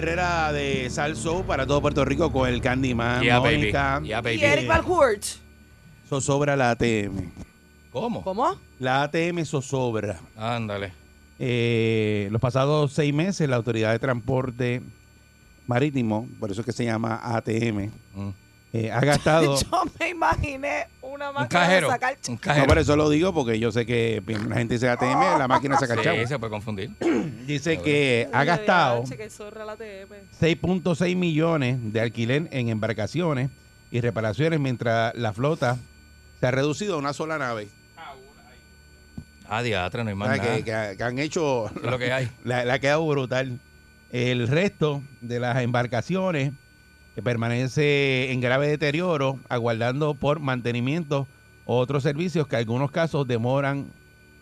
Perrera de Salso para todo Puerto Rico con el Candyman, Yeah, baby. Mónica, Yeah, baby. Y Eric Balcourt. zozobra la ATM. ¿Cómo? ¿Cómo? La ATM zozobra. Ándale. Eh, los pasados seis meses la Autoridad de Transporte Marítimo, por eso es que se llama ATM, Mm. Eh, ha gastado... Yo me imaginé una Un máquina cajero. de sacar. Un no, por eso lo digo, porque yo sé que la gente dice ATM, la máquina saca chavo. Sí, se puede confundir. Dice que ha gastado che, que zorra la TM. 6.6 millones de alquiler en embarcaciones y reparaciones mientras la flota se ha reducido a una sola nave. Ah, diatra, no hay O más sea, nada. que, que- que han hecho... Lo que hay. La, la ha quedado brutal. El resto de las embarcaciones permanece en grave deterioro, aguardando por mantenimiento o otros servicios que en algunos casos demoran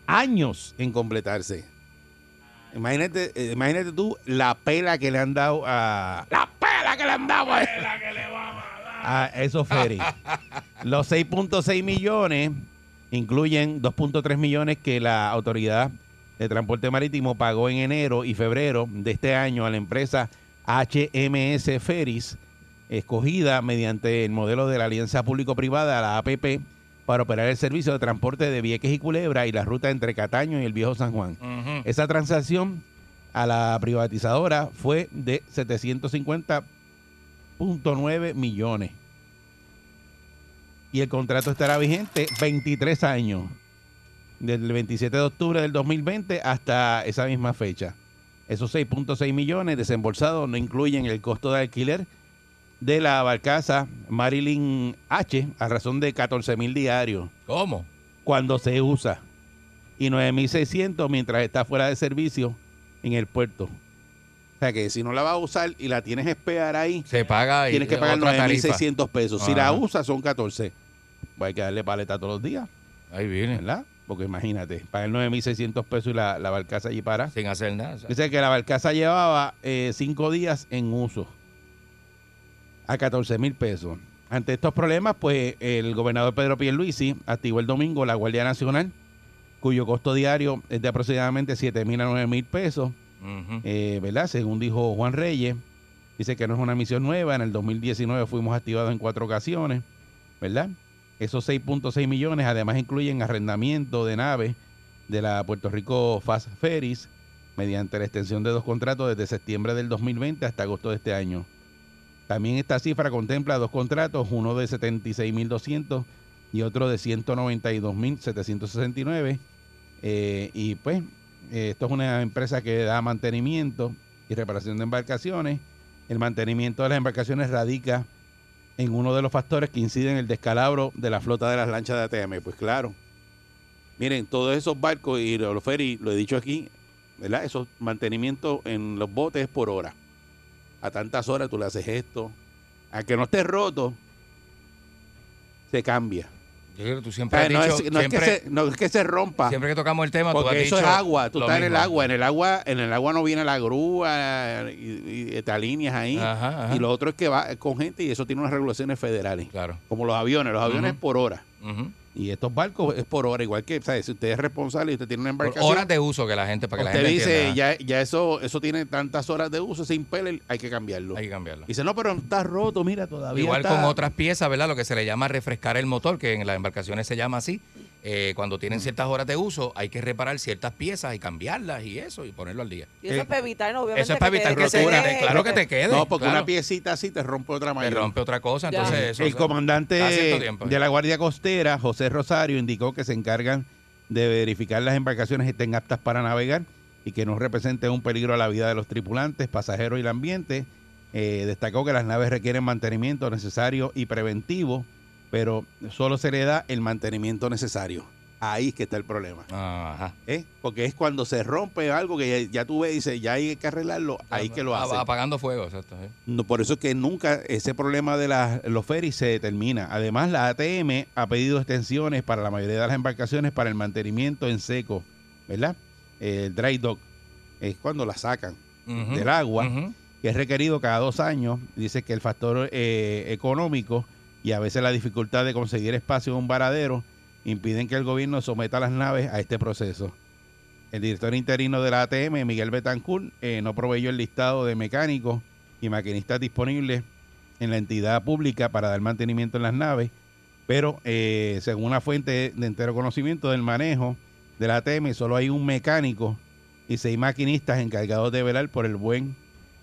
años en completarse. Imagínate, eh, imagínate tú la pela que le han dado a. ¡La pela que le han dado a, a esos ferries! Los 6.6 millones incluyen 2.3 millones que la autoridad de transporte marítimo pagó en enero y febrero de este año a la empresa HMS Ferries, escogida mediante el modelo de la Alianza Público-Privada, la APP, para operar el servicio de transporte de Vieques y Culebra y la ruta entre Cataño y el Viejo San Juan. Esa transacción a la privatizadora fue de 750.9 millones. Y el contrato estará vigente 23 años, desde el 27 de octubre del 2020 hasta esa misma fecha. Esos 6.6 millones desembolsados no incluyen el costo de alquiler de la barcaza Marilyn H a razón de 14 mil diarios ¿Cómo? cuando se usa y 9.600 mientras está fuera de servicio en el puerto. O sea que si no la vas a usar y la tienes que esperar ahí, Se paga tienes que pagar otra tarifa. 9.600 pesos. Si la usas son 14. Pues hay que darle paleta todos los días, Ahí viene. ¿verdad? Porque imagínate, pagar 9.600 pesos y la, la barcaza allí para. Sin hacer nada. Dice que la barcaza llevaba eh, cinco días en uso a 14 mil pesos. Ante estos problemas, pues el gobernador Pedro Pierluisi activó el domingo la Guardia Nacional, cuyo costo diario es de aproximadamente 7 mil a 9 mil pesos, eh, ¿verdad? Según dijo Juan Reyes. Dice que no es una misión nueva. En el 2019 fuimos activados en cuatro ocasiones, ¿verdad? Esos 6.6 millones además incluyen arrendamiento de naves de la Puerto Rico Fast Ferries mediante la extensión de dos contratos desde septiembre del 2020 hasta agosto de este año. También esta cifra contempla dos contratos, uno de 76.200 y otro de 192.769. Eh, y pues, eh, esto es una empresa que da mantenimiento y reparación de embarcaciones. El mantenimiento de las embarcaciones radica en uno de los factores que inciden en el descalabro de la flota de las lanchas de ATM. Pues claro. Miren, todos esos barcos y los ferries, lo he dicho aquí, ¿verdad? Esos mantenimientos en los botes es por hora. A tantas horas tú le haces esto. A que no esté roto, se cambia. Yo creo que tú siempre has no, dicho, es, no es que se, no es que se rompa. siempre que tocamos el tema, tú has Porque eso dicho es agua, tú estás en el agua, en el agua, en el agua no viene la grúa y, y te alineas ahí. Ajá, ajá. Y lo otro es que va con gente y eso tiene unas regulaciones federales. Claro. Como los aviones, los aviones por hora. Ujú. Y estos barcos es por hora, igual que, ¿sabes? Si usted es responsable y usted tiene una Por embarcación, horas de uso que la gente, para que la usted gente dice, entienda. ya, ya eso eso tiene tantas horas de uso, ese impeller hay que cambiarlo. Hay que cambiarlo. Dice, no, pero está roto, mira, todavía Igual está- con otras piezas, ¿verdad? Lo que se le llama refrescar el motor, que en las embarcaciones se llama así. Eh, cuando Mm. tienen ciertas horas de uso, hay que reparar ciertas piezas y cambiarlas y eso, y ponerlo al día. Y eso Eh, es para evitar, ¿no? obviamente. Eso es para te- evitar que, que se quede. Claro que te quede. No, porque claro. una piecita así te rompe otra te mayor. rompe otra cosa, Ya. entonces eso. el eso- comandante tiempo. de la Guardia Costera, José Rosario, indicó que se encargan de verificar las embarcaciones estén aptas para navegar y que no representen un peligro a la vida de los tripulantes, pasajeros y el ambiente. Eh, destacó que las naves requieren mantenimiento necesario y preventivo, pero solo se le da el mantenimiento necesario. Ahí es que está el problema. Ajá. ¿eh? Porque es cuando se rompe algo que ya, ya tú ves y dices, ya hay que arreglarlo, ahí que lo Ap- hacen. Apagando fuego, exacto. No, por eso es que nunca ese problema de las- los ferries se determina. Además, la ATM ha pedido extensiones para la mayoría de las embarcaciones para el mantenimiento en seco, ¿verdad? El dry dock es cuando la sacan del agua, que es requerido cada dos años. Dice que el factor eh, económico y a veces la dificultad de conseguir espacio en un varadero impiden que el gobierno someta las naves a este proceso. El director interino de la ATM, Miguel Betancourt, eh, no proveyó el listado de mecánicos y maquinistas disponibles en la entidad pública para dar mantenimiento en las naves, pero eh, según una fuente de entero conocimiento del manejo de la ATM, solo hay un mecánico y seis maquinistas encargados de velar por el buen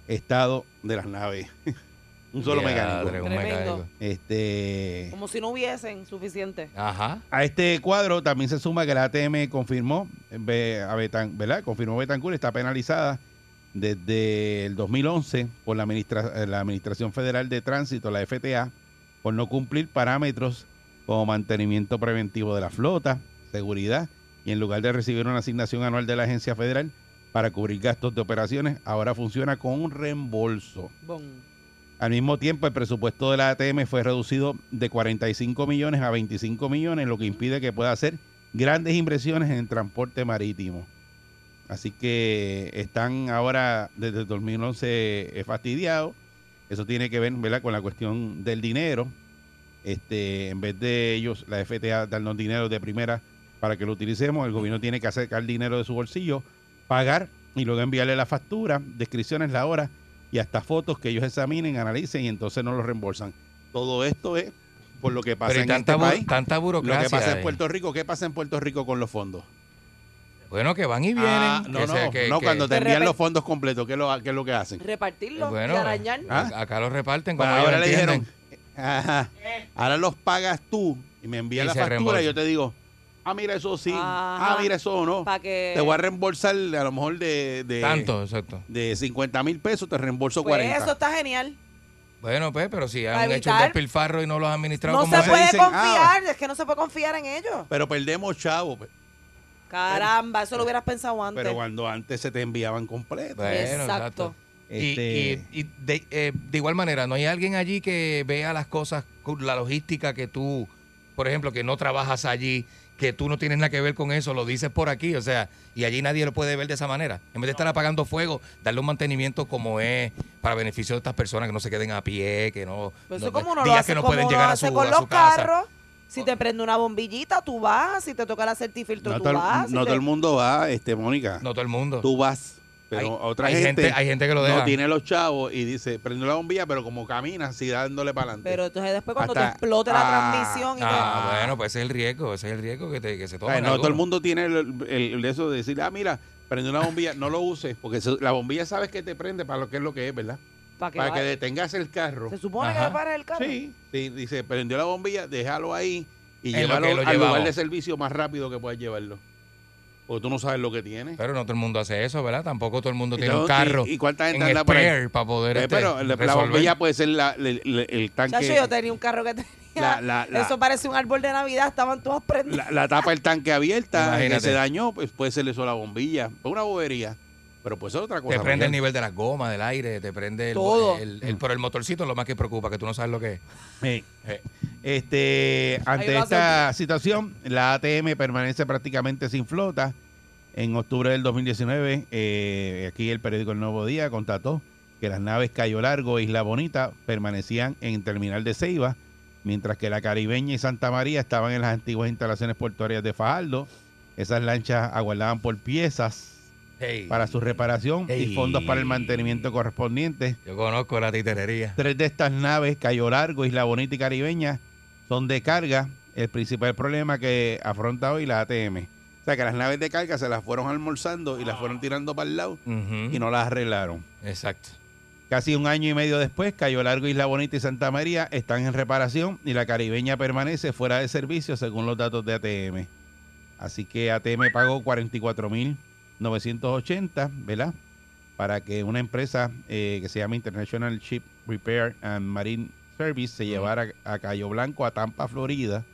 estado de las naves. un solo Diadre, mecánico. un Tremendo. mecánico. Este, Como si no hubiesen suficiente. Ajá. a este cuadro también se suma que la ATM confirmó, ve- a Betan- ¿verdad? Confirmó Betancourt está penalizada desde el 2011 por la, administra- la Administración Federal de Tránsito, la FTA, por no cumplir parámetros como mantenimiento preventivo de la flota, seguridad, y en lugar de recibir una asignación anual de la agencia federal para cubrir gastos de operaciones, ahora funciona con un reembolso. Bon. Al mismo tiempo, el presupuesto de la ATM fue reducido de 45 millones a 25 millones, lo que impide que pueda hacer grandes inversiones en transporte marítimo. Así que están ahora desde el 2011 eh, fastidiados. Eso tiene que ver ¿verdad? con la cuestión del dinero. Este, en vez de ellos, la FTA, darnos dinero de primera para que lo utilicemos, el gobierno tiene que sacar dinero de su bolsillo, pagar y luego enviarle la factura, descripciones, la hora y hasta fotos que ellos examinen, analicen y entonces no los reembolsan. Todo esto es por lo que pasa Pero en tanta, este país. tanta Lo burocracia. que pasa en ahí. Puerto Rico, ¿qué pasa en Puerto Rico con los fondos? Bueno, que van y vienen. Ah, no, que no, que- no, que- cuando te envían los fondos completos, ¿qué, lo, qué es lo que hacen? Repartirlo Bueno, y arañar. Ah. Acá los reparten Pues como ahora ellos le dijeron, ajá, ahora los pagas tú y me envías Y la factura reembolsa. y yo te digo, ah, mira, eso sí, Ajá. ah, mira, eso no. Que. Te voy a reembolsar a lo mejor de, de, Tanto, exacto. de 50 mil pesos, te reembolso Pues 40. eso está genial. Bueno, pues, pero si han hecho un despilfarro y no los han administrado No como se se puede dicen, confiar. Es que no se puede confiar en ellos. Pero perdemos chavo. pues. Caramba, eso lo hubieras pensado antes. Pero cuando antes se te enviaban completos. Bueno, Exacto. exacto. Y- Este, Y, y de, eh, de igual manera, ¿no hay alguien allí que vea las cosas, la logística que tú, por ejemplo, que no trabajas allí, que tú no tienes nada que ver con eso, lo dices por aquí, o sea, y allí nadie lo puede ver de esa manera? En vez de estar apagando fuego, darle un mantenimiento como es para beneficio de estas personas que no se queden a pie, que no... Pues no- eso como uno lo días hace, que no como pueden llegar a su, con a los su casa. carros. Si te prende una bombillita, tú vas. Si te toca el certifiltro, no tú vas. Si no te- todo el mundo va, este, Mónica. No todo el mundo. Tú vas. Pero hay, otra hay gente, hay gente que lo deja. no tiene los chavos y dice, prende la bombilla, pero como camina, así dándole para adelante. Pero entonces después cuando Hasta- te explote la ah, transmisión y te- Ah, bueno, pues ese es el riesgo, ese es el riesgo que, te- que se toma. no en todo el mundo tiene el, el- el de eso de decir, ah, mira, prende una bombilla, no lo uses, porque la bombilla sabes que te prende para lo que es lo que es, ¿verdad? para que, Para que detengas el carro. Se supone Ajá. que pares el carro. Sí, sí, dice, prendió la bombilla, déjalo ahí y En lo llévalo al lugar de servicio más rápido que puedas llevarlo. Porque tú no sabes lo que tiene. Pero no todo el mundo hace eso, ¿verdad? Tampoco todo el mundo tiene un carro ¿Y, y cuánta gente en anda por ahí? para poder Eh, este, pero la, la bombilla puede ser la- el, el- el tanque. Chacho, yo tenía un carro que tenía. La- la- la- eso parece un árbol de Navidad, estaban todas prendidas. la, la tapa del tanque abierta, que se dañó, pues puede ser eso la bombilla. Es una bobería. Pero pues es otra cosa. Te prende el nivel de las gomas, del aire, te prende el, Todo. el, el- pero el motorcito es lo más que preocupa, que tú no sabes lo que es. Sí. Eh. Este, ante va esta situación, la ATM permanece prácticamente sin flota. En octubre del 2019, eh, aquí el periódico El Nuevo Día constató que las naves Cayo Largo e Isla Bonita permanecían en terminal de Ceiba, mientras que la Caribeña y Santa María estaban en las antiguas instalaciones portuarias de Fajardo. Esas lanchas aguardaban por piezas Hey, para su reparación y fondos para el mantenimiento correspondiente. Yo conozco la titerería. Tres de estas naves, Cayo Largo, Isla Bonita y Caribeña, son de carga. El principal problema que afronta hoy la ATM. O sea, que las naves de carga se las fueron almorzando y las fueron tirando para el lado y no las arreglaron. Exacto. Casi un año y medio después, Cayo Largo, Isla Bonita y Santa María están en reparación y la caribeña permanece fuera de servicio según los datos de ATM. Así que ATM pagó 44.980, ¿verdad? Para que una empresa eh, que se llama International Ship Repair and Marine Service se llevara a Cayo Blanco, a Tampa, Florida,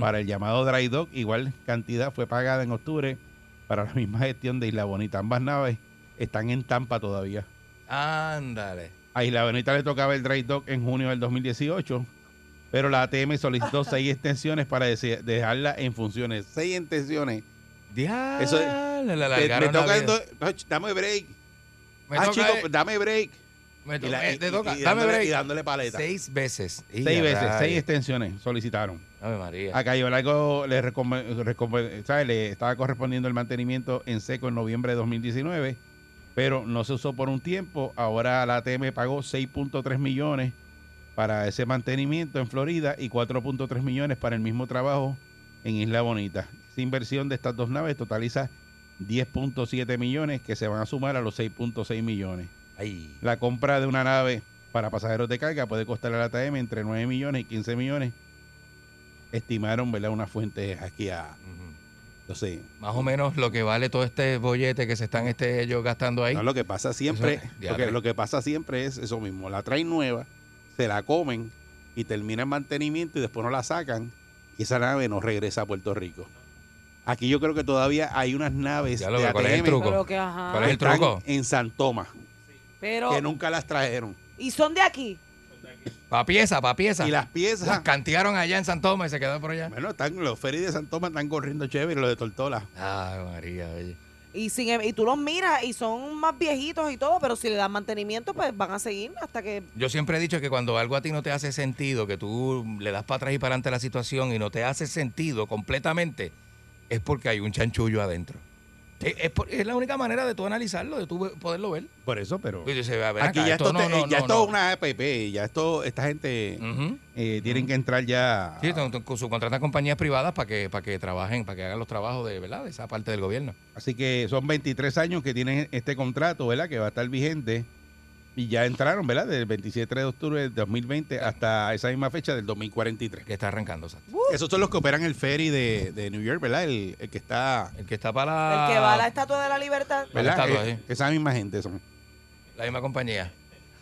para el llamado dry dock. Igual cantidad fue pagada en octubre para la misma gestión de Isla Bonita. Ambas naves están en Tampa todavía. Ándale. A Isla Bonita le tocaba el dry dock en junio del 2018, pero la ATM solicitó seis extensiones para dejarla en funciones. Seis extensiones. Eso es- le Me, me alargaron la toca do- no, dame break. Me ah, toca, chico, dame break. me Y, toca, la- te y- toca. y Dame dándole, break. y dándole paleta. Seis veces. Y Seis veces, seis extensiones solicitaron. Ave María. A Cayo Largo le, recome- recome- ¿sabe? le estaba correspondiendo el mantenimiento en seco en noviembre de 2019, pero no se usó por un tiempo. Ahora la ATM pagó 6.3 millones para ese mantenimiento en Florida y 4.3 millones para el mismo trabajo en Isla Bonita. Esa inversión de estas dos naves totaliza 10.7 millones que se van a sumar a los 6.6 millones. Ay. La compra de una nave para pasajeros de carga puede costar a la ATM entre 9 millones y 15 millones. Estimaron, ¿verdad? Una fuente aquí a, sé. Más o menos lo que vale todo este bollete que se están este, ellos gastando ahí. No, lo que pasa siempre, Eso- lo que, diablo. lo que pasa siempre es eso mismo. La traen nueva, se la comen y termina en mantenimiento y después no la sacan y esa nave no regresa a Puerto Rico. Aquí yo creo que todavía hay unas naves de ¿cuál es el ATM truco? Pero que ajá. ¿Cuál es el truco? en San Tomás, Pero, que nunca las trajeron. y son de aquí. Pa' pieza, pa' pieza. Y las piezas, Las cantearon allá en San Tomás y se quedaron por allá. bueno, están, los ferries de San Tomás están corriendo chévere, los de Tortola. Ay, María, oye. Y, sin, y tú los miras y son más viejitos y todo, pero si le dan mantenimiento, pues van a seguir hasta que... Yo siempre he dicho que cuando algo a ti no te hace sentido, que tú le das para atrás y para adelante la situación y no te hace sentido completamente, es porque hay un chanchullo adentro. Es, es la única manera de tú analizarlo, de tú poderlo ver. Por eso, pero ver aquí acá, ya esto, no, te- no, ya no, esto es una APP, ya esto, esta gente eh, tienen que entrar ya. Sí, con- con- subcontratan compañías privadas para que, para que trabajen, para que hagan los trabajos de, ¿verdad? de esa parte del gobierno. Así que son 23 años que tienen este contrato, ¿verdad? Que va a estar vigente. Y ya entraron, ¿verdad? Del 27 de octubre del 2020 hasta esa misma fecha del 2043. Que está arrancando. exacto. Esos son los que operan el ferry de, de New York, ¿verdad? El, el que está, El que está para El que va a la Estatua de la Libertad. La ¿verdad? estatua, Eh, sí. esa misma gente son. la misma compañía.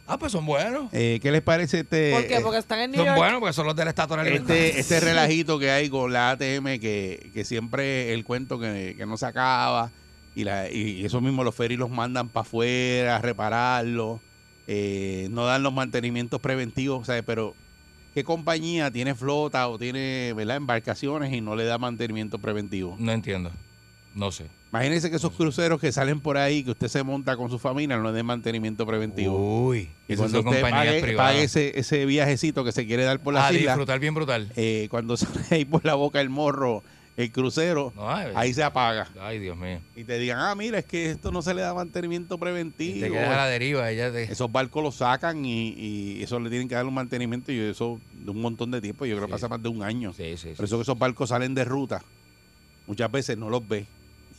Ah, pues son buenos. Eh, ¿Qué les parece este, ¿Por qué? eh, Porque están en New Son York. buenos porque son los de la Estatua de la Libertad. este, este relajito que hay con la ATM que, que siempre el cuento que, que no se acaba y, la, y eso mismo los ferries los mandan para afuera a repararlo, eh, no dan los mantenimientos preventivos, ¿sabes? Pero ¿qué compañía tiene flota o tiene ¿verdad? embarcaciones y no le da mantenimiento preventivo? No entiendo. No sé. Imagínense que esos cruceros que salen por ahí, que usted se monta con su familia, no le den mantenimiento preventivo. Uy. y cuando usted pague, ese, ese viajecito que se quiere dar por las a islas, disfrutar bien brutal. eh, cuando sale ahí por la boca el morro, el crucero, No, ay, ahí se apaga. ay, Dios mío. Y te digan, ah, mira, es que esto no se le da mantenimiento Y preventivo. te quedas a la deriva. Ella te... Esos barcos los sacan y, y eso le tienen que dar un mantenimiento y eso de un montón de tiempo. Yo creo que pasa más de un año. Sí, sí. Por eso que esos barcos salen de ruta. Muchas veces no los ves.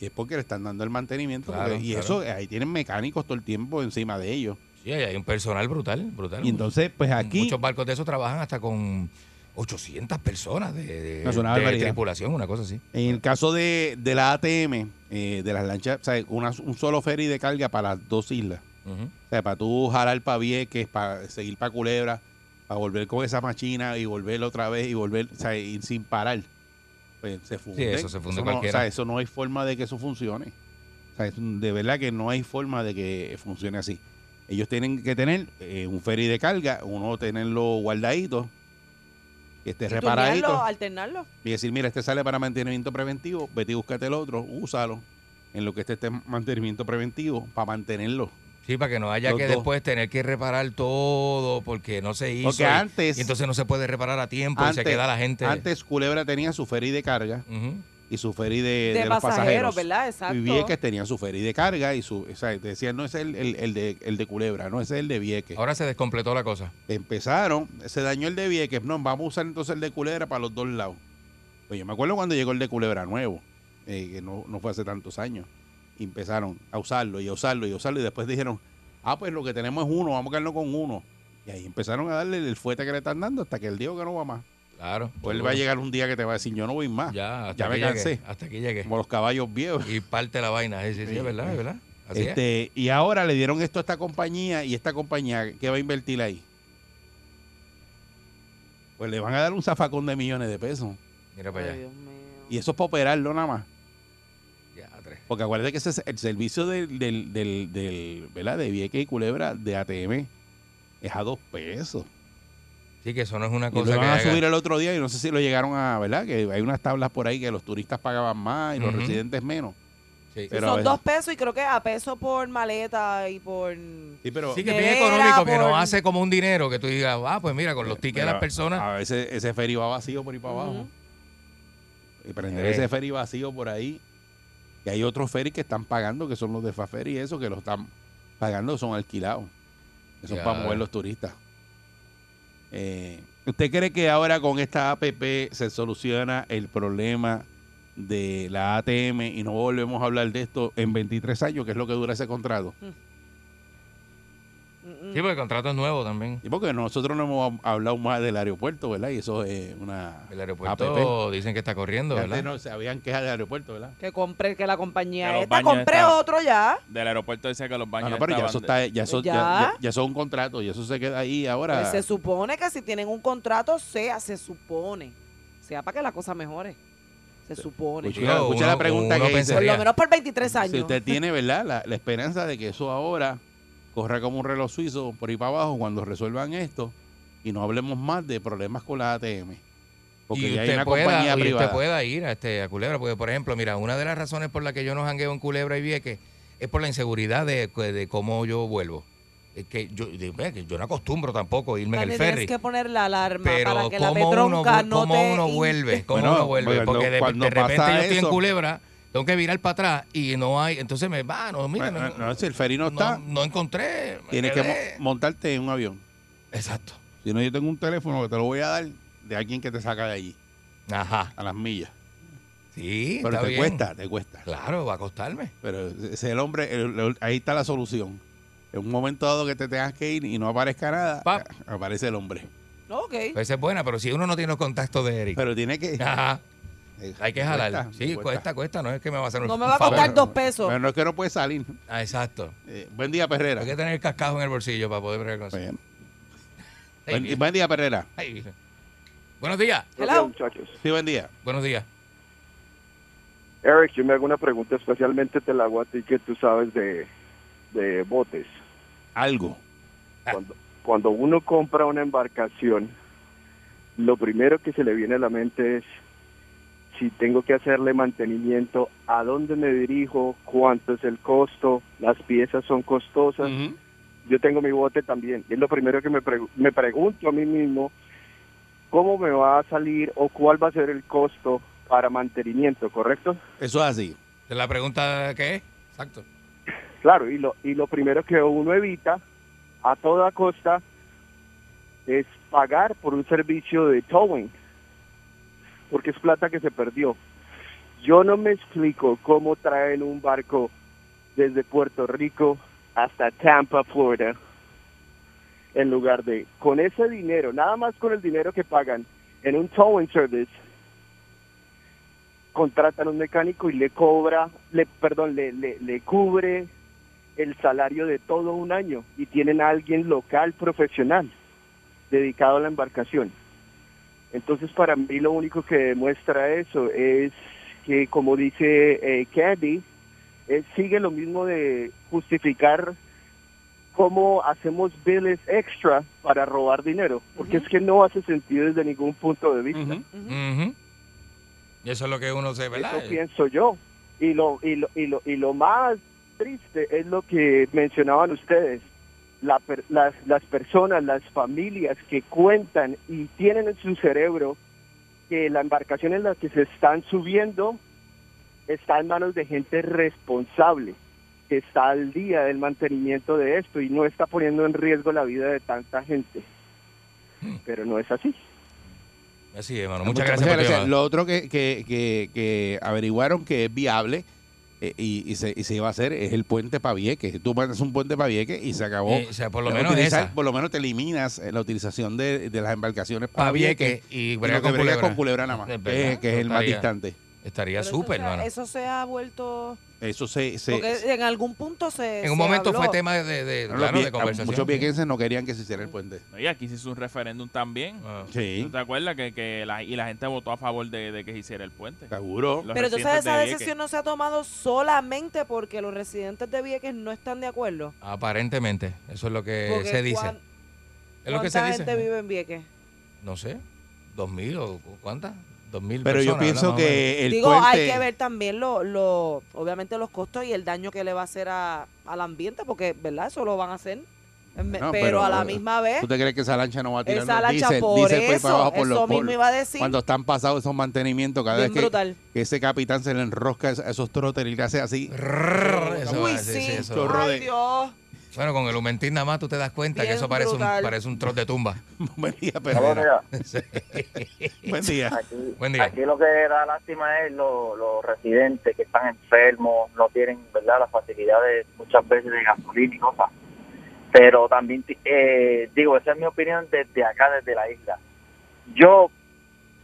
Y es porque le están dando el mantenimiento. Claro, porque- y claro. eso, ahí tienen mecánicos todo el tiempo encima de ellos. Sí, hay un personal brutal, brutal. Y entonces, pues aquí... Muchos barcos de esos trabajan hasta con 800 personas de, de- No, es una de tripulación, una cosa así. En el caso de, de la ATM, eh, de las lanchas, o sea, una- un solo ferry de carga para las dos islas. Ujú. O sea, para tú jalar para Vieques, para seguir para Culebra, para volver con esa machina y volver otra vez y volver, o sea, ir sin parar. Pues se funde. eso se funde no, cualquiera. O sea, eso no hay forma de que eso funcione. O sea, es un- de verdad que no hay forma de que funcione así. Ellos tienen que tener eh, un ferry de carga, uno tenerlo guardadito, Y reparadito. alternarlo. Y decir, mira, este sale para mantenimiento preventivo, vete y búscate el otro, úsalo en lo que este esté en mantenimiento preventivo para mantenerlo. Sí, para que no haya Los que dos. después tener que reparar todo porque no se hizo. Porque y- antes- y entonces no se puede reparar a tiempo y se queda la gente. Antes Culebra tenía su ferry de carga Ujú. Y su ferry de, De, de los pasajeros, pasajeros. ¿verdad? Exacto. Y Vieques tenía su ferry de carga y su, o sea, te decían, no es el, el- el de, el de Culebra, no es el de Vieques. Ahora se descompletó la cosa. Empezaron, se dañó el de Vieques, no, vamos a usar entonces el de Culebra para los dos lados. Pues yo me acuerdo cuando llegó el de Culebra nuevo, eh, que no, no fue hace tantos años. Y empezaron a usarlo y a usarlo y a usarlo y después dijeron, ah, pues lo que tenemos es uno, vamos a quedarnos con uno. Y ahí empezaron a darle el fuete que le están dando hasta que él dijo que no va más. Claro. O él va a llegar un día que te va a decir, yo no voy más. Ya, hasta ya me llegué, cansé. Hasta aquí llegué. Como los caballos viejos. Y parte la vaina. Sí, sí, sí, es verdad, es verdad. Así es. Este, y ahora le dieron esto a esta compañía y esta compañía, ¿qué va a invertir ahí? Pues le van a dar un zafacón de millones de pesos. Mira para Ay, allá. Dios mío. Y eso es para operarlo nada más. Ya, tres. Porque acuérdate que ese es el servicio del, del, del, del ¿verdad? de Vieques y Culebra de ATM es a dos pesos. Sí, que eso no es una Y cosa lo que van a haga- subir el otro día y no sé si lo llegaron a, ¿verdad? Que hay unas tablas por ahí que los turistas pagaban más y los residentes menos. Sí. Pero a son dos pesos y creo que a peso por maleta y por... Sí, pero, Sí, que es bien económico, que no hace como un dinero que tú digas, ah, pues mira, con los tickets de las personas. A veces ese ferry va vacío por ahí para abajo. Y prender Eh. ese ferry vacío por ahí. Y hay otros ferries que están pagando, que son los de Faferry y eso, que lo están pagando, son alquilados. Son Ya. para mover los turistas. Eh, ¿Usted cree que ahora con esta APP se soluciona el problema de la ATM y no volvemos a hablar de esto en 23 años, que es lo que dura ese contrato? Mm. Sí, porque el contrato es nuevo también. Y porque nosotros no hemos hablado más del aeropuerto, ¿verdad? Y eso es una El aeropuerto APP. dicen que está corriendo, Antes ¿verdad? no se habían quejado del aeropuerto, ¿verdad? Que compré, que la compañía Que esta, compré otro ya. Del aeropuerto decía que los Ah, baños no, pero ya eso, está, ya, eso, ya, Ya. ya- ya eso es un contrato y eso se queda ahí ahora. Pues se supone que si tienen un contrato, sea, se supone. Sea para que la cosa mejore. Se supone. Escucha, escucha la pregunta que dice. Por lo menos por 23 años. Si usted tiene, ¿verdad? La, la esperanza de que eso ahora corra como un reloj suizo por ahí para abajo cuando resuelvan esto y no hablemos más de problemas con la ATM. Porque y ya hay usted, una pueda, compañía y usted privada. pueda ir a, este, a Culebra, porque por ejemplo, mira, una de las razones por las que yo no jangueo en Culebra y Vieques es por la inseguridad de, de cómo yo vuelvo. Es que yo, de- yo no acostumbro tampoco irme en el ferry. tienes que poner la alarma Pero para que la uno, petronca vu- no cómo te uno vuelve, cómo Bueno, uno vuelve, porque de, repente yo estoy en Culebra, tengo que virar para atrás y no hay, entonces me va, no, mira, Bueno, no, no, si el ferry no está, no encontré. tienes que mo- montarte en un avión. Exacto. Si no, yo tengo un teléfono que te lo voy a dar de alguien que te saca de allí, Ajá. a las millas. Sí, Pero está te bien. cuesta, te cuesta. Claro, va a costarme. Pero ese es el hombre, el- el- ahí está la solución. En un momento dado que te tengas que ir y no aparezca nada, Pap. aparece el hombre. Ok. Pues es buena, pero si uno no tiene los contactos de Eric, Pero tiene que... ajá, hay que jalar. cuesta, sí, cuesta. cuesta, no es que me va a hacer un No me va a favor. costar dos pesos. Pero no es que no puede salir. Ah, exacto. Eh, buen día, Perrera. Hay que tener el cascajo en el bolsillo para poder bregar con eso. Buen, bien. buen día, Perrera. Ay. Buenos días. Hello. muchachos. Sí, buen día. Buenos días. Eric, yo me hago una pregunta especialmente te la hago a ti que tú sabes de, de botes. Algo. Cuando, cuando uno compra una embarcación, lo primero que se le viene a la mente es si tengo que hacerle mantenimiento, a dónde me dirijo, cuánto es el costo, las piezas son costosas. Yo tengo mi bote también. Y es lo primero que me, me pregunto a mí mismo, ¿cómo me va a salir o cuál va a ser el costo para mantenimiento, correcto? Eso es así. ¿Es la pregunta qué es? Exacto. Claro, y lo, y lo primero que uno evita a toda costa es pagar por un servicio de towing, porque es plata que se perdió. Yo no me explico cómo traen un barco desde Puerto Rico hasta Tampa, Florida, en lugar de, con ese dinero, nada más con el dinero que pagan en un towing service, contratan un mecánico y le cobra, le, perdón, le, le cubre el salario de todo un año y tienen a alguien local profesional dedicado a la embarcación. Entonces para mí lo único que demuestra eso es que como dice eh, Candy, eh, sigue lo mismo de justificar cómo hacemos billes extra para robar dinero, porque es que no hace sentido desde ningún punto de vista. Y eso es lo que uno se, ¿verdad? Eso pienso yo. Y lo, y lo, y lo, y lo más triste es lo que mencionaban ustedes. La per- las, las personas, las familias que cuentan y tienen en su cerebro que la embarcación en la que se están subiendo está en manos de gente responsable, que está al día del mantenimiento de esto y no está poniendo en riesgo la vida de tanta gente. Pero no es así. Así es, hermano. Muchas, Muchas- gracias muchas llamada. Lo otro que, que, que, que averiguaron que es viable eh, y, y se, y se iba a hacer es el puente para Vieques. Tú mandas un puente para Vieques y se acabó. Eh, o sea, por lo La menos utilizar- esa. Por lo menos te eliminas eh, la utilización de, de las embarcaciones Pa' para Vieques Vieques y y que con Culebra. con Culebra nada más, que es, que es el más distante. Estaría súper, hermano. Eso se ha vuelto. Eso se... se- Porque en algún punto se. En un se momento fue tema de, de, claro, vie- de conversación. muchos viequenses no querían que se hiciera el puente. Y aquí se hizo un referéndum también. Ah. Sí, ¿No te acuerdas que, que la, y la gente votó a favor de, de que se hiciera el puente? seguro. Los Pero entonces esa Vieques. decisión no se ha tomado solamente porque los residentes de Vieques no están de acuerdo. Aparentemente, eso es lo que Porque se dice. cuán- Es lo que se ¿Cuánta dice. gente vive en Vieques? No sé, dos mil o cuántas, mil Pero yo pienso que el Digo, puente... hay que ver también lo, lo, obviamente los costos y el daño que le va a hacer a, al ambiente, porque, ¿verdad? Eso lo van a hacer. No, pero, pero, a la misma vez, ¿Tú te crees que esa lancha no va a tirar esa lancha diésel, por eso, para abajo por eso los- mismo iba a decir. Cuando están pasados esos mantenimientos, cada bien vez que, brutal. que ese capitán se le enrosca a esos trotes y le hace así. Uy, va, sí, sí. sí, eso. Ay, Dios. Bueno, con el Humentín nada más tú te das cuenta que eso parece un, parece un troz de tumba. Buen día, Perrera. días. Buen día. Aquí, Buen día. aquí lo que da lástima es lo- los residentes que están enfermos, no tienen verdad las facilidades muchas veces de gasolina y cosas. Pero también, eh, digo, esa es mi opinión desde acá, desde la isla. Yo,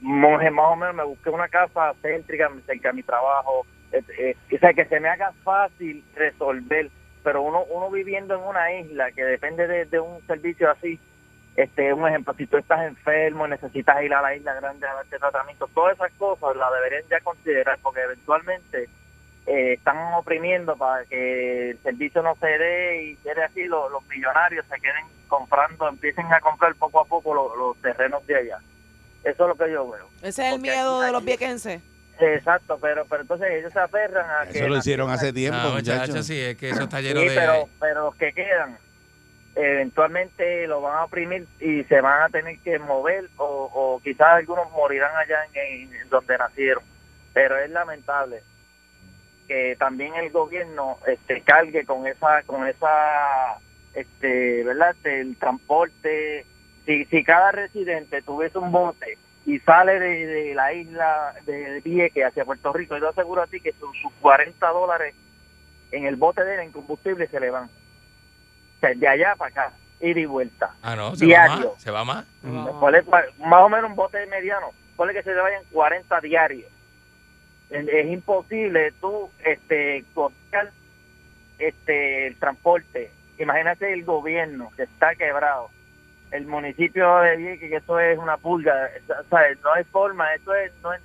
monje, más o menos, me busqué una casa céntrica cerca de mi trabajo. eh, eh, o sea, que se me haga fácil resolver. Pero uno, uno viviendo en una isla que depende de, de un servicio así, este un ejemplo, si tú estás enfermo, necesitas ir a la isla grande a darte tratamiento, todas esas cosas las deberían ya considerar porque eventualmente eh, están oprimiendo para que el servicio no se dé y quiere así los, los millonarios se queden comprando, empiecen a comprar poco a poco los, los terrenos de allá. Eso es lo que yo veo. Ese es el miedo de los viequenses. Exacto, pero pero entonces ellos se aferran a que Eso lo hicieron hace tiempo, No, muchachos. muchachos, sí, es que eso está lleno Sí, de... pero, pero los que quedan, eventualmente lo van a oprimir y se van a tener que mover o, o quizás algunos morirán allá en, en donde nacieron. Pero es lamentable que también el gobierno este cargue con esa con esa este verdad Este, el transporte si si cada residente tuviese un bote y sale de, de la isla de Vieques hacia Puerto Rico yo te aseguro a ti que sus, sus 40 dólares en el bote de él en combustible se le van o sea, de allá para acá ir y vuelta Ah, no, se va diario. más, se va más. Más o menos un bote mediano, ponle que se le vayan 40 diarios. Es, es imposible tú este costear este el transporte. Imagínate el gobierno que está quebrado. El municipio de Vieques, que eso es una pulga, sea, no hay forma, eso es no es,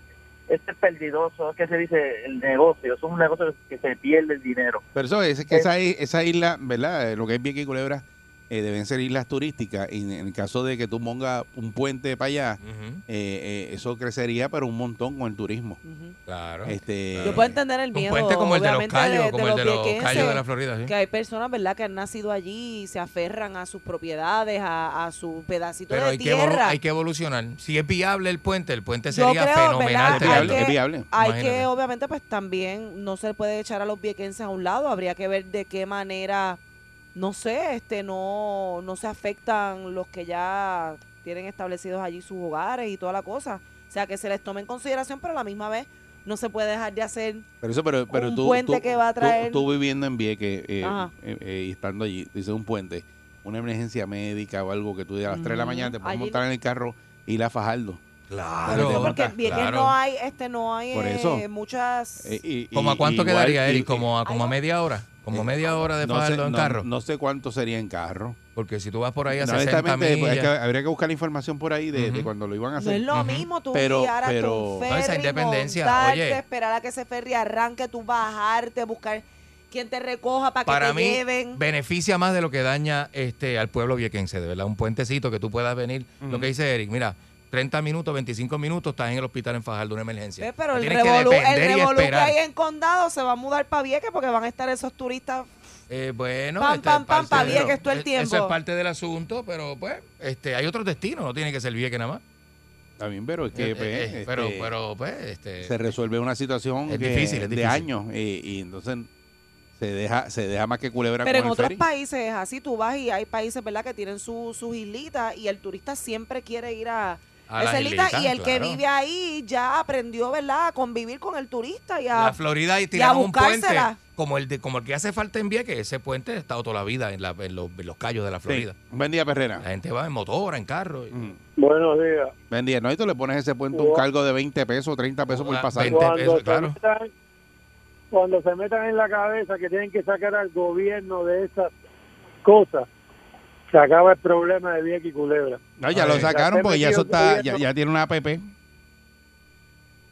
esto es perdidoso, es que se dice el negocio, eso es un negocio que se pierde el dinero. Pero eso es que esa, esa isla, ¿verdad? Eh, Lo que es Vieques y Culebra eh, deben ser islas turísticas. Y en el caso de que tú pongas un puente para allá, eh, eh, eso crecería, pero un montón con el turismo. Claro. Este, Yo puedo entender el Un miedo. puente como el de los obviamente, callos, como el de los callos de la Florida, ¿sí? Que hay personas, ¿verdad?, que han nacido allí y se aferran a sus propiedades, a, a su pedacito Pero de hay que, tierra. hay que evolucionar. Si es viable el puente, el puente Yo sería creo, fenomenal. ¿verdad? es viable, Hay es que- viable. Hay Imagínate. que, obviamente, pues también no se puede echar a los viequenses a un lado. Habría que ver de qué manera, no sé, este, no, no se afectan los que ya tienen establecidos allí sus hogares y toda la cosa. O sea, que se les tome en consideración, pero a la misma vez no se puede dejar de hacer. Pero eso, pero, pero un tú, puente tú- que va a tú- traer- Tú, viviendo en Vieques eh, Ajá. eh, eh, y estando allí, dice un puente, una emergencia médica o algo que tú a las 3 de la Ujú. mañana te puedes montar en el carro y ir a Fajardo. Claro, porque Vieques claro. no hay, este, no hay Por eh, eso. muchas. Eh, y- ¿Como a y- cuánto igual- quedaría, y- Eric? y- ¿Como a, como a media hora? ¿Como Eh, media hora de no sé, Fajardo en no- carro? No sé cuánto sería en carro. Porque si tú vas por ahí a No, 60 honestamente, pues, hay millas... que- habría que buscar la información por ahí de, cuando lo iban a No hacer. es lo mismo tú Pero- guiar hasta pero- No, ferry, esa independencia, montarte, oye. esperar a que ese ferry arranque, tú bajarte, buscar quien te recoja para que Para te mí, lleven. beneficia más de lo que daña este al pueblo viequense, de verdad. Un puentecito que tú puedas venir. Lo que dice Eric, mira, 30 minutos, 25 minutos, estás en el hospital en Fajardo, una emergencia. Pero No el que revolú, el que hay en Condado se va a mudar para Vieques porque van a estar esos turistas. Eh, bueno, Pam, esta pam, es pam, Vieques todo el eh, tiempo. Eso es parte del asunto, pero pues este hay otros destinos, no tiene que ser Vieques nada más. También, pero es que Eh, pues, eh, este, pero, pero pues, este, se resuelve una situación Es que- difícil, es de años y, y entonces se deja se deja más que culebra Pero en el otros ferry. países es así, tú vas y hay países, ¿verdad?, que tienen su- sus islitas y el turista siempre quiere ir a, A las islitas, y el que vive ahí ya aprendió, ¿verdad?, a convivir con el turista y a... La Florida y tiraron un puente buscársela. como el de, como el que hace falta en Vieques. Ese puente ha estado toda la vida en, la- en los, en los callos de la Sí. Florida. Buen día, Perrera. La gente va en motora, en carro. y- Mm. Buenos días. Buen día. No, y tú le pones ese puente un cargo de 20 pesos, 30 pesos por pasar. 20 Cuando pesos, se, claro. metan, cuando se metan en la cabeza que tienen que sacar al gobierno de esas cosas, se acaba el problema de Vieques y Culebra. No, ya lo sacaron porque ya eso está, ya, tiene una APP.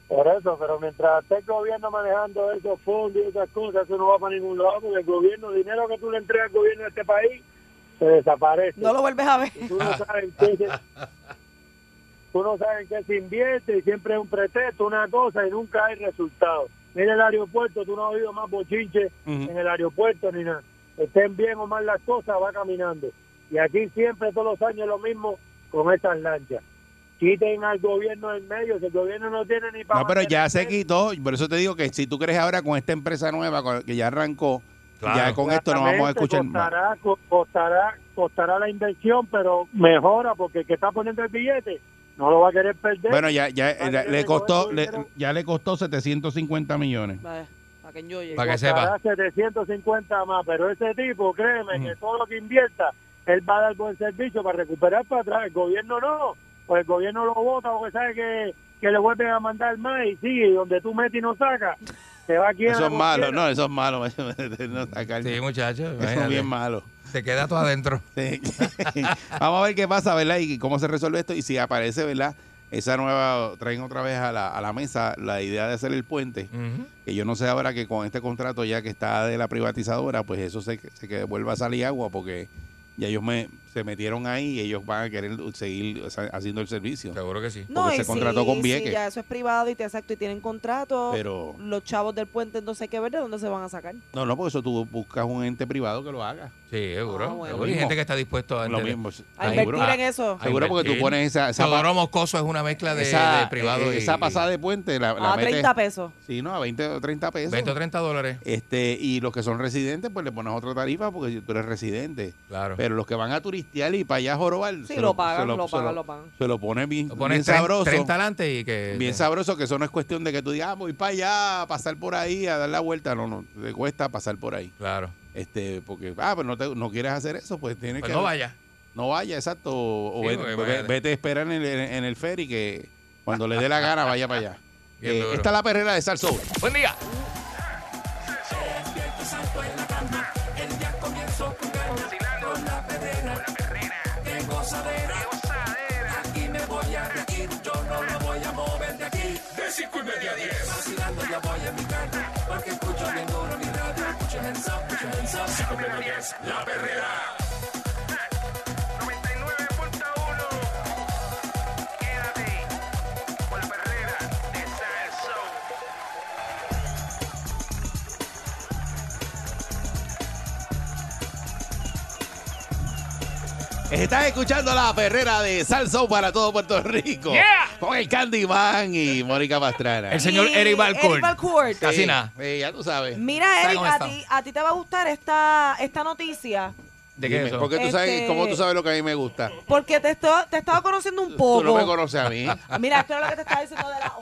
Por eso, pero mientras esté el gobierno manejando esos fondos y esas cosas, eso no va para ningún lado, porque el gobierno, el dinero que tú le entregas al gobierno de este país, se desaparece. No lo vuelves a ver. Y tú no sabes en qué se, tú no sabes en qué se invierte y siempre es un pretexto, una cosa y nunca hay resultado. Mira el aeropuerto, tú no has oído más bochinche en el aeropuerto ni nada. Estén bien o mal las cosas, va caminando. Y aquí siempre, todos los años, lo mismo con estas lanchas. Quiten al gobierno en medio, si el gobierno no tiene ni para... No, pero ya se quitó. Por eso te digo que si tú crees ahora con esta empresa nueva que ya arrancó, Claro. ya con esto no vamos a escuchar más. costará, co- costará, costará la inversión, pero mejora porque el que está poniendo el billete no lo va a querer perder. Bueno, ya, ya le, costó, le- ya le costó 750 millones. Para que enjoye. Para que sepa. 750 más, pero ese tipo, créeme, que todo lo que invierta, él va a dar buen servicio para recuperar para atrás. El gobierno no, pues el gobierno lo vota porque sabe que, que le vuelven a mandar más y sigue, y donde tú metes y no sacas, se va aquí Eso es malo, no, eso es malo. no sacar. Sí, muchachos. Eso es bien malo. Se queda todo adentro. Sí. Vamos a ver qué pasa, ¿verdad? Y cómo se resuelve esto. Y si aparece, ¿verdad? Esa nueva, traen otra vez a la, a la mesa la idea de hacer el puente. Que yo no sé ahora que con este contrato ya que está de la privatizadora, pues eso se, se que vuelva a salir agua porque ya ellos me, se metieron ahí y ellos van a querer seguir o sea, haciendo el servicio. Seguro que sí. No, porque y se contrató con Vieques. ya eso es privado y te exacto y tienen contrato, Pero los chavos del puente entonces hay que ver de dónde se van a sacar. no, no, porque eso tú buscas un ente privado que lo haga. Sí, seguro. Ah, bueno. seguro. Hay gente que está dispuesto a Lo mismo. A Ay, invertir seguro. en eso. A Seguro porque tú pones esa, esa, Teodoro Moscoso es una mezcla de, esa- de privado eh, y esa pasada de puente la, la A metes- 30 pesos. Sí, no, a 20 o 30 pesos. 20 o 30 dólares. Este, y los que son residentes, pues le pones otra tarifa porque tú eres residente. Claro. Pero los que van a turistear y para allá jorobar, Sí, se lo pagan, se lo se pagan, lo pagan. Se lo pone bien, Lo bien 30, sabroso. 30 adelante y que. Bien sabroso, que eso no es cuestión de que tú digas, ah, voy para allá, a pasar por ahí, a dar la vuelta. No, no, te cuesta pasar por ahí. Claro. Este, porque, ah, pero no, te- no quieres hacer eso, pues tienes Pues que. no vaya. No vaya, exacto. O, Sí, vete, vaya. vete a esperar en el, en el ferry que cuando le dé la gana vaya para allá. Eh, esta es la perrera de Salsoul. Buen día. Media a 10. Vacilando ya voy mi carro. Porque escucho bien duro mi radio. Hands up, escucho hands up. Media a 10. La perrera. Estás escuchando la perrera de Salsoul para todo Puerto Rico. Yeah. Con el Candyman y Mónica Pastrana. El señor Y Eric Balcourt. Eric Balcourt. Casi Sí, nada. sí, ya tú sabes. Mira, ¿Sabe Eric, cómo a está? ti, a ti te va a gustar esta, esta noticia ¿De qué Dime, es eso? Porque tú sabes, Este- ¿cómo tú sabes lo que a mí me gusta? porque te, esto- te estaba conociendo un Tú poco. no me conoces a mí. Mira, esto es lo que te estaba diciendo de la...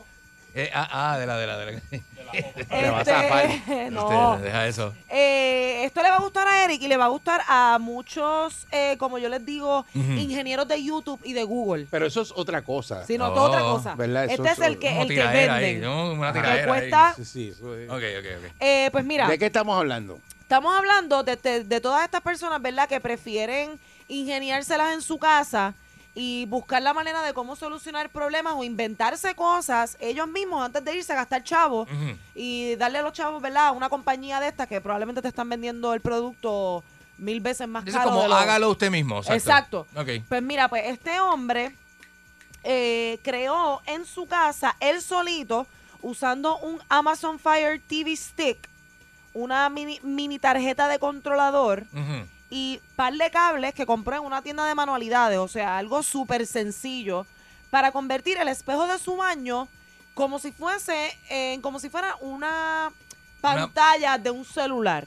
Eh, ah, ah, de la, de la, de la. Te vas a zafar. Este, no. Deja eso. Eh, esto le va a gustar a Eric y le va a gustar a muchos, eh, como yo les digo, ingenieros de YouTube y de Google. Pero eso es otra cosa. No, Oh, todo otra cosa. ¿verdad? Eso Este es es el que, el que tiradera ahí, venden. ¿no? Una. Que ahí. Sí, sí, eso es. Ok, ok, ok. Eh, pues mira, ¿De qué estamos hablando? estamos hablando de, de- de todas estas personas, ¿verdad? Que prefieren ingeniárselas en su casa y buscar la manera de cómo solucionar problemas o inventarse cosas ellos mismos antes de irse a gastar chavos y darle a los chavos, ¿verdad? A una compañía de estas que probablemente te están vendiendo el producto mil veces más Dice caro. como lo- hágalo usted mismo. Exacto. Exacto. Ok. Pues mira, pues este hombre eh, creó en su casa él solito usando un Amazon Fire TV Stick, una mini, mini tarjeta de controlador Ujú. Y par de cables que compró en una tienda de manualidades, o sea, algo súper sencillo para convertir el espejo de su baño como si fuese, en como si fuera una pantalla de un celular.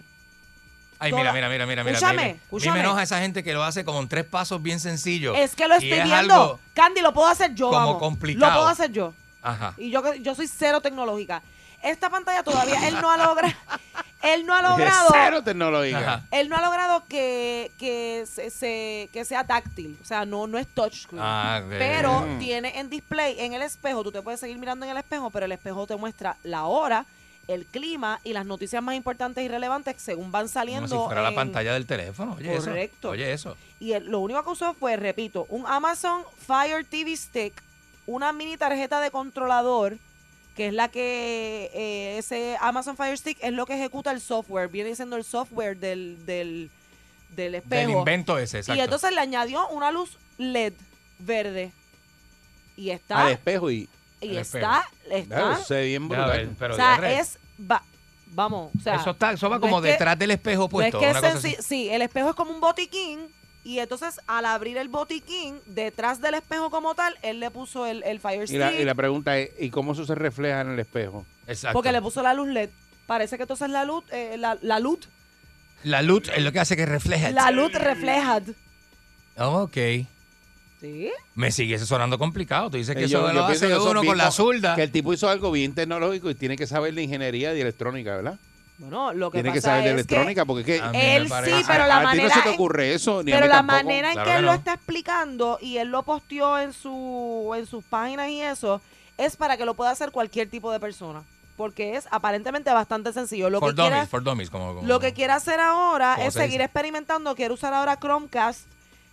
Ay, Toda- mira, mira, mira, mira, mira. Escúchame. A escúchame. me enoja esa gente que lo hace como en tres pasos bien sencillos. Es que lo estoy es viendo. Candy, lo puedo hacer yo, como vamos. complicado. Lo puedo hacer yo. Ajá. Y yo, yo soy cero tecnológica. Esta pantalla todavía él no ha logrado. él no ha logrado. Cero tecnológica. Ajá. Él no ha logrado que, que, se, se- que sea táctil. O sea, no, no es touchscreen. Ah. Pero Mm. tiene en display, en el espejo, tú te puedes seguir mirando en el espejo, pero el espejo te muestra la hora, el clima y las noticias más importantes y relevantes según van Como saliendo. si fuera la pantalla del teléfono. Oye, Correcto. eso. Oye, eso. Y el- lo único que usó fue, repito, un Amazon Fire TV Stick, una mini tarjeta de controlador, que es la que eh, ese Amazon Fire Stick es lo que ejecuta el software, viene siendo el software del, del, del Del espejo. invento ese, exacto. y entonces le añadió una luz LED verde. Y está, Al espejo y. y está, está, Claro, se ve bien ver, brutal. pero o sea, es, va- vamos, o sea, eso, está, eso va no como que- detrás del espejo no es puesto. que una cosa así. sí, el espejo es como un botiquín y entonces al abrir el botiquín, detrás del espejo como tal, él le puso el, el Fire Y Stick la, y la pregunta es: ¿y cómo eso se refleja en el espejo? Exacto. porque le puso la luz LED. Parece que entonces la luz, eh, la, la luz, La luz es lo que hace que refleje. la luz refleja. Ok. ¿Sí? Me sigue sonando complicado. Tú dices que Eh, yo- eso yo lo hace uno con la zurda. Que el tipo hizo algo bien tecnológico y tiene que saber de ingeniería y de electrónica, ¿verdad? Bueno, lo que Tiene que saber de es electrónica porque es que él sí, pero la a, ti no manera se te en- ocurre eso, ni a Pero mí la tampoco. manera en Claro que él no. lo está explicando y él lo posteó en su en sus páginas y eso es para que lo pueda hacer cualquier tipo de persona, porque es aparentemente bastante sencillo. Lo for que quiere dummies, for dummies. Como, como- lo que quiere hacer ahora ¿Cómo es se seguir dice? experimentando, quiere usar ahora Chromecast,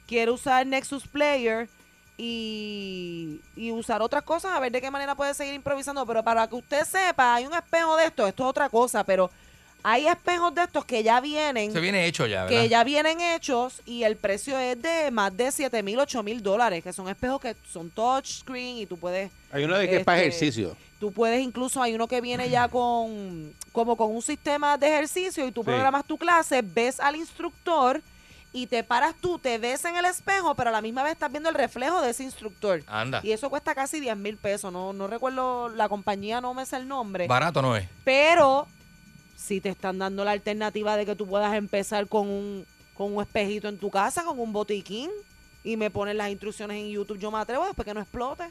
quiere usar Nexus Player y, y usar otras cosas a ver de qué manera puede seguir improvisando, pero para que usted sepa, hay un espejo de esto, esto es otra cosa, pero hay espejos de estos que ya vienen Se viene hecho ya, ¿verdad? que ya vienen hechos y el precio es de más de 7 mil, 8 mil dólares, que son espejos que son touchscreen y tú puedes, Hay uno de que es para Este, ejercicio. tú puedes incluso, hay uno que viene ya con, como con un sistema de ejercicio y tú Sí. programas tu clase, ves al instructor y te paras tú, te ves en el espejo, pero a la misma vez estás viendo el reflejo de ese instructor. Anda. Y eso cuesta casi 10 mil pesos, no, no recuerdo la compañía, no me sé el nombre. Barato no es. Pero si te están dando la alternativa de que tú puedas empezar con un, con un espejito en tu casa, con un botiquín, y me ponen las instrucciones en YouTube, yo me atrevo después que no explote.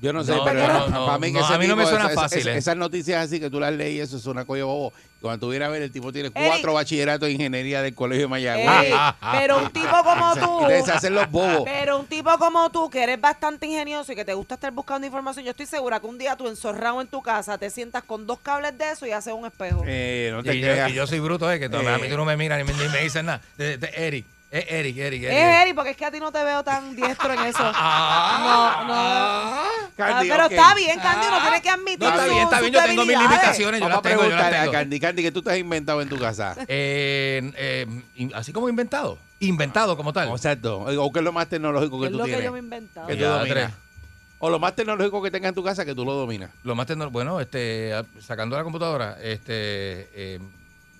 Yo no sé, No, pero no, no, para mí, que no, ese a mí no me suena esa- fácil, esa- eh. Esas noticias así que tú las lees, eso es una colla bobo. Cuando tú vienes a ver, el tipo tiene Eric. cuatro bachilleratos de ingeniería del colegio de Mayagüez. Ey, pero un tipo como tú, Entonces se hacen los bobos. pero un tipo como tú, que eres bastante ingenioso y que te gusta estar buscando información, yo estoy segura que un día tú enzorrado en tu casa te sientas con dos cables de eso y haces un espejo. Eh, no te Y yo, creas. y yo soy bruto, ¿eh? Que Eh. a mí tú no me miras ni, me- ni me dices nada. De- de- Eric, es Eric, Eric, Eric. Es Eri, porque es que a ti no te veo tan diestro en eso. No, no. Ah, Candy, pero ok. está bien, Candy, uno tiene que admitir No, está su- bien, está sus bien. Yo tengo mis debilidades. limitaciones. Yo Vamos las a tengo, yo las preguntarle a tengo. Candy. Candy, ¿qué tú te has inventado en tu casa? Eh, eh, in- así como inventado. Inventado como tal. Exacto. O qué es lo más tecnológico que Es tú lo que yo me he inventado. que tú Ya, dominas. tres. O lo más tecnológico que tengas en tu casa que tú lo dominas. Lo más tecno- bueno, este, a- sacando la computadora, este, eh,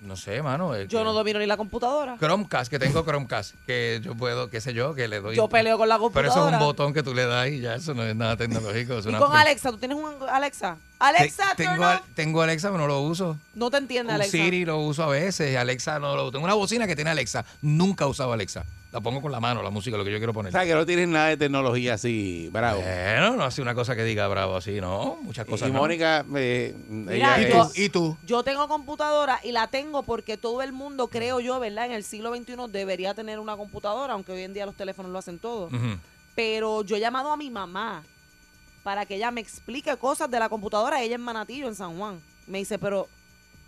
no sé, mano. Yo que- no domino ni la computadora. Chromecast, que tengo Chromecast, que yo puedo, qué sé yo, que le doy. Yo peleo con la Pero computadora. eso es un botón que tú le das y ya eso no es nada tecnológico. es Y una con Alexa, ¿tú tienes un Alexa? Alexa, Te- tengo, tengo Alexa, pero no lo uso. No te entiende, Alexa. Siri lo uso a veces, Alexa no lo uso. Tengo una bocina que tiene Alexa. Nunca he usado Alexa. La pongo con la mano, la música, lo que yo quiero O poner. sea, que no tienes nada de tecnología así, bravo. Bueno, no hace una cosa que diga bravo así, ¿no? Muchas cosas y no. Mónica, eh, Mira, ella ¿Y es- tú? ¿Y tú? Yo tengo computadora y la tengo porque todo el mundo, creo yo, ¿verdad? En el siglo XXI debería tener una computadora, aunque hoy en día los teléfonos lo hacen todo. Pero yo he llamado a mi mamá para que ella me explique cosas de la computadora. Ella es Manatillo, en San Juan. Me dice, pero,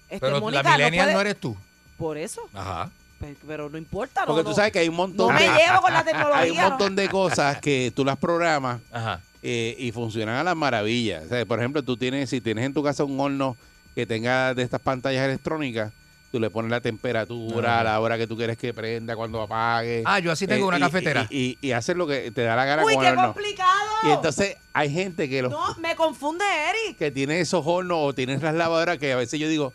este, Pero Mónica, la no millennial puede- no eres tú. Por eso, Ajá. Pe- pero, no importa. No, Porque tú sabes que hay un montón no me de, llevo con la tecnología. hay un montón de cosas que tú las programas Ajá. eh, y funcionan a las maravillas. O sea, por ejemplo, tú tienes, si tienes en tu casa un horno que tenga de estas pantallas electrónicas, tú le pones la temperatura, Ajá. a la hora que tú quieres que prenda, cuando apague. Ah, yo así tengo Eh, una y- cafetera. Y, y, y haces lo que te da la gana Uy, con qué el horno. complicado. Y entonces hay gente que los No, me confunde Eric. que tiene esos hornos o tienes las lavadoras que a veces yo digo,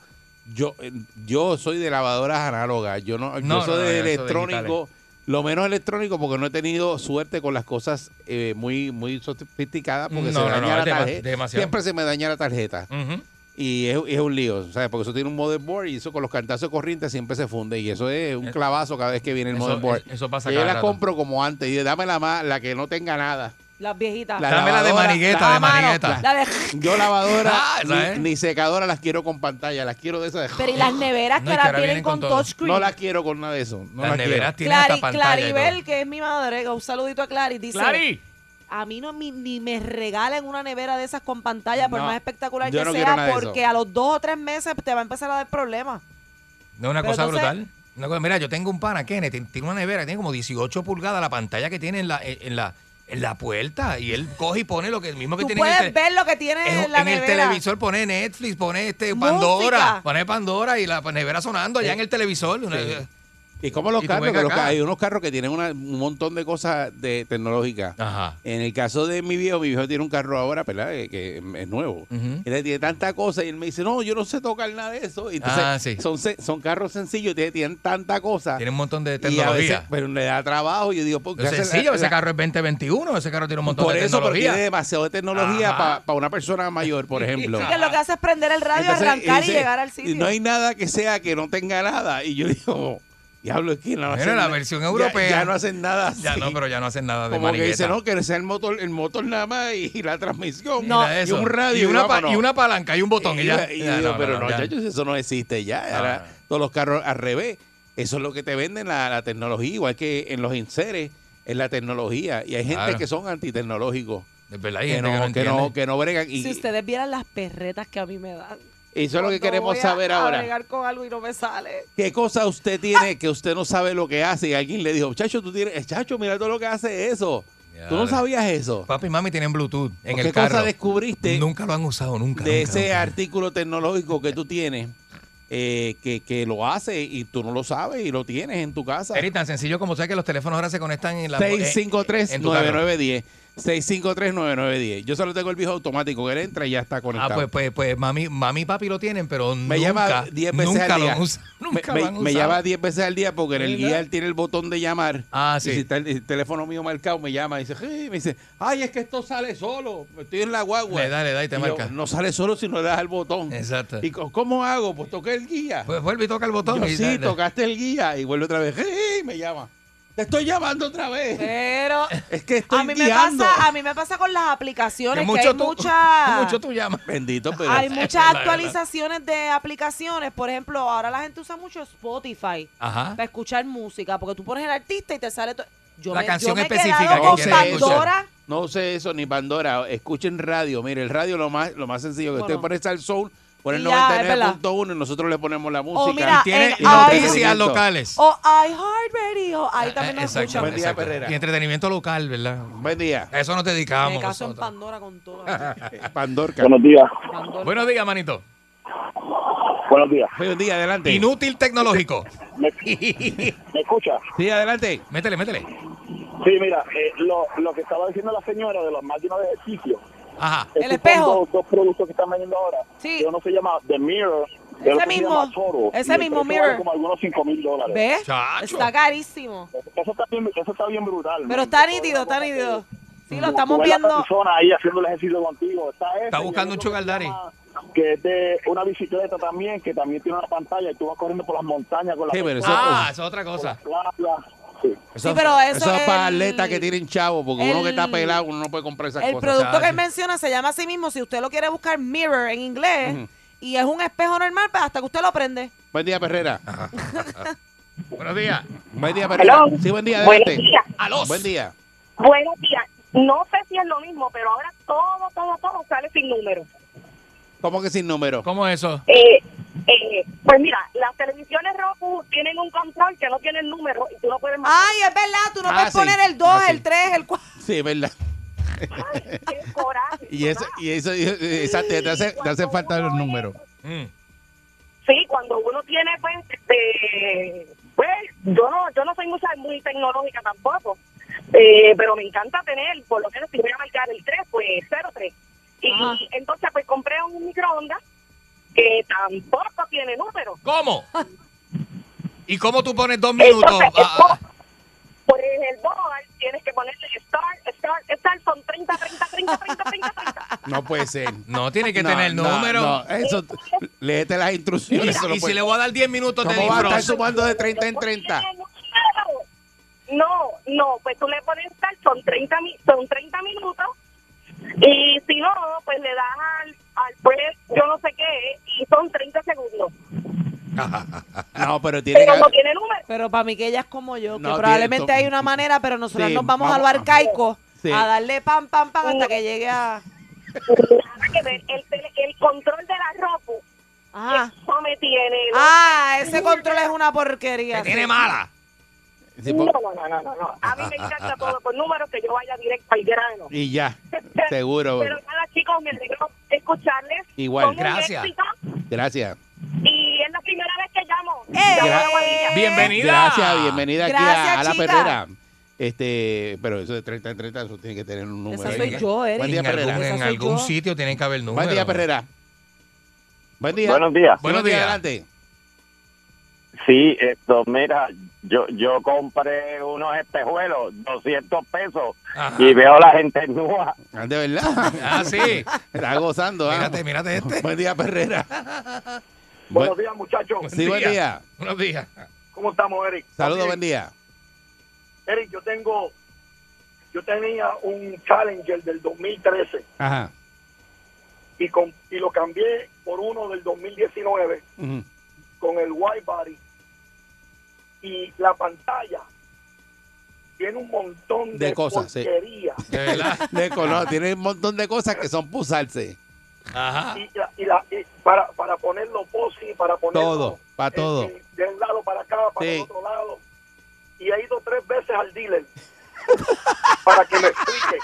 yo eh, yo soy de lavadoras análogas, yo no, No, yo soy no, de electrónico, lo menos electrónico porque no he tenido suerte con las cosas eh, muy muy sofisticadas porque No, se no, daña la tarjeta. Siempre se me daña la tarjeta. Y es, es un lío, ¿sabes? Porque eso tiene un motherboard y eso con los cantazos de corriente siempre se funde. Y eso es un clavazo cada vez que viene el Eso- motherboard. eso- eso pasa Y yo cada la rato. compro como antes. Y dame la más, la que no tenga nada. Las viejitas. Dame la de lavadora, manigueta, la- de manigueta. La de- Yo lavadora Ah, esa ni, es. ni secadora las quiero con pantalla, las quiero de esas. pero y las neveras No, que es que ahora ahora vienen vienen con, con todo. touchscreen. No las quiero con nada de eso. No Las las neveras quiero. tienen hasta Clari- pantalla y todo. Claribel, que es mi madre, un saludito a Clary, dice, ¡Clari! a mí no mi- ni me regalen una nevera de esas con pantalla, por No, más espectacular yo que no quiero sea, de eso. porque a los dos o tres meses te va a empezar a dar problemas. No, una Pero cosa entonces- brutal. Una cosa- mira, yo tengo un pana, Kenneth, tiene- tiene una nevera, tiene como 18 pulgadas la pantalla que tiene en la, en la, en la puerta. Y él coge y pone lo que mismo que Tú tiene en el, puedes ver lo que tiene en, en la en el televisor, pone Netflix, pone este Música. Pandora, pone Pandora y la nevera sonando allá en el televisor. Sí. Y como los Y carros, que los acá. ca- hay unos carros que tienen una- un montón de cosas de tecnológicas. Ajá. En el caso de mi viejo, mi viejo tiene un carro ahora, ¿verdad? Que, que es nuevo. Y él tiene tanta cosa y él me dice, no, yo no sé tocar nada de eso. Y entonces, Ah, sí. son, son carros sencillos, tienen, tienen tanta cosa. Tiene un montón de y a veces, tecnología. pero le da trabajo. Y yo digo, ¿por qué Es la- sencillo, ese la- carro es 2021, ese carro tiene un montón Por de eso, pero tecnología. tiene demasiado de tecnología para una persona mayor, por ejemplo. Sí, que lo que hace es prender el radio, Entonces, arrancar y dice, llegar al sitio. Y no hay nada que sea que no tenga nada. Y yo digo, diablo, es que no la versión ya- europea. Ya, no hacen nada así. Ya no, pero ya no hacen nada de Como que dice, manigueta. no, que sea el motor, el motor nada más y, la transmisión. No. Y eso. un radio. Y una, pa- y una palanca y un botón. Y, ya. Y Ya, digo, no, pero no, ya. eso no existe ya. No, Ahora no. todos los carros al revés. Eso es lo que te venden la, la tecnología, igual que en los inseres, en la tecnología. Y hay gente Claro. que son antitecnológicos. Es verdad, hay Que gente no, que no que, no, que no bregan. Y Si ustedes vieran las perretas que a mí me dan. Eso es lo que queremos voy a- saber a ahora. bregar con algo y no me sale. ¿Qué cosa usted tiene que usted no sabe lo que hace? Y alguien le dijo, chacho, tú tienes, chacho, mira todo lo que hace eso. ¿Tú no Ya, sabías eso? Papi y mami tienen Bluetooth en ¿Qué el carro. cosa descubriste Nunca lo han usado, nunca. de nunca, ese nunca. artículo tecnológico que tú tienes eh, que, que lo hace y tú no lo sabes y lo tienes en tu casa? Eri, tan sencillo como sea que los teléfonos ahora se conectan en la eh, en tu carro. 653-9910. 653-9910. Yo solo tengo el viejo automático que él entra y ya está Ah, conectado. pues, pues, pues mami, mami y papi lo tienen, pero me nunca, llama 10 veces nunca al día. lo. Nunca me, me- me llama 10 veces al día porque en el guía él tiene el botón de llamar. Ah, Y sí. si está el, el teléfono mío marcado, me llama y dice, "Hey", me dice, ay, es que esto sale solo. Estoy en la guagua. Le da, le da y te marca. no sale solo si no le das el botón. Exacto. ¿Y cómo hago? Pues toqué el guía. Pues vuelve y toca el botón. Yo, y sí, dale. tocaste el guía y vuelve otra vez. "Hey", me llama. Te estoy llamando otra vez. Pero Es que estoy a mí me guiando. pasa, a mí me pasa con las aplicaciones Que que, mucho hay tú, muchas mucho tú llamas. Bendito, pero hay muchas actualizaciones de aplicaciones, por ejemplo, ahora la gente usa mucho Spotify Ajá. para escuchar música, porque tú pones el artista y te sale to- yo La me, canción yo me específica quedado que con. Pandora. no use eso ni Pandora. Escuchen radio. Mire, el radio lo más, lo más sencillo que Bueno. usted pone al soul, pone el Y ya, es 99.1 y nosotros le ponemos la música. O mira, Tiene en noticias locales. O iHeartRadio, ahí también nos Eh, Exacto, escuchan. Buen día, exacto. Perrera. Y entretenimiento local, ¿verdad? Buen día. A eso nos Me dedicamos. caso en nosotros. Pandora con todo. Pandorca. Buenos días. Pandora. Buenos días, manito. Buenos días. Buen día, adelante. Inútil tecnológico. ¿Me, me escucha? Sí, adelante. métele, métele. Sí, mira, eh, lo, lo que estaba diciendo la señora de las máquinas de ejercicio. Ajá. estos El son espejo. Dos, dos productos que están vendiendo ahora. Sí. Uno se llama The Mirror. Ese mismo. Toro, Ese mismo Mirror. como algunos 5 mil dólares. ¿Ves? Chacho. Está carísimo. Eso está bien, eso está bien brutal. Pero man. está nítido, está nítido. Sí, lo estamos la viendo. persona ahí haciendo el ejercicio contigo. Está, ese, Está buscando un sugar que es de una bicicleta también, que también tiene una pantalla y tú vas corriendo por las montañas con la Sí, pero eso- Ah, eso es otra cosa. playa. Sí. Sí, pero eso es es para el- atletas que tienen chavo, porque uno que está el- pelado, uno no puede comprar esas El cosas. producto que él menciona se llama así mismo, si usted lo quiere buscar Mirror en inglés, y es un espejo normal, pues hasta que usted lo prende. Buen día, Perrera. Buenos días. Buen día, Perrera. Hello. Sí, buen día, Buenos adelante. días. Alos. Buen día. Buenos días. No sé si es lo mismo, pero ahora todo, todo, todo sale sin número. ¿Cómo que sin número? ¿Cómo es eso? Eh, eh, pues mira, las televisiones Roku tienen un control que no tiene el número y tú no puedes marcar. Ay, es verdad, tú no Ah, puedes sí. poner el 2, Ah, el 3, el 4. Sí, es verdad. Qué coraje. Y eso, y eso, y- exacto, te hace, te hace falta los números. Mm. Sí, cuando uno tiene, pues, este, pues, yo no, yo no soy mucha, muy tecnológica tampoco, eh, pero me encanta tener, por lo menos si voy a marcar el 3, pues 03. Y Ajá. entonces, pues, compré un microondas que tampoco tiene número. ¿Cómo? ¿Y cómo tú pones dos minutos? Entonces, Ah, ah, Pues el board tienes que ponerle start, estar, estar son 30, 30, 30, 30, 30, 30. No puede ser. No, tiene que No, tener no, número. no, eso, léete las instrucciones. Y, no y si puede- le voy a dar 10 minutos de ¿Cómo va a estar sumando de 30 en 30? No, no, pues tú le pones estar, son 30, mi- son 30 minutos. Y si no, pues le das al, al pues, yo no sé qué, y son 30 segundos. No, pero tiene Pero no que... tiene número. Pero para mí que ella es como yo, que probablemente tiene- hay una manera, pero nosotros Sí, nos vamos, a lo vamos- arcaico Sí. a darle pam, pam, pam hasta que llegue a... Nada que ver, el, el control de la ropa, Ajá. eso me tiene. Ah, ese control es una porquería. Que sí. tiene mala. No, no, no, no, no, no. A mí me encanta todo por números, que yo vaya directo al grano. Y ya, seguro. Pero nada, chicos, me alegro escucharles. Igual. Gracias. Gracias. Y es la primera vez que llamo. ¡Eh! Llamo a Guadilla. Bienvenida. Gracias, bienvenida aquí Gracias, a, a la chica. perrera. Este, pero eso de 30 en 30, eso tiene que tener un número. Esa soy yo, Eric. Buen día, En algún, Perrera. Esa en soy algún yo. sitio tienen que haber número. Buen día, Perrera. Buen día. Buenos días. Buenos días. adelante. Sí, esto, mira, yo yo compré unos espejuelos, 200 pesos, Ajá. y veo a la gente nua. Ah, De verdad. Ah, sí. Está gozando, ¿ah? Mírate, mírate este. Buen día, Perrera. Buenos Buen- días, muchachos. Sí, buen día. Buenos días. ¿Cómo estamos, Eric? Saludos, buen día. Eric, yo tengo, yo tenía un Challenger del 2013 Ajá. y, con, y lo cambié por uno del 2019 Ujú. con el white body y la pantalla tiene un montón De de, cosas, sí. De verdad. De color, tiene un montón de cosas que son pusarse. Ajá. y, la- y la- y para, para ponerlo posi, para ponerlo Todo, pa' eh, todo. eh, de un lado para acá, para Sí. el otro lado. Y he ido tres veces al dealer para que me explique.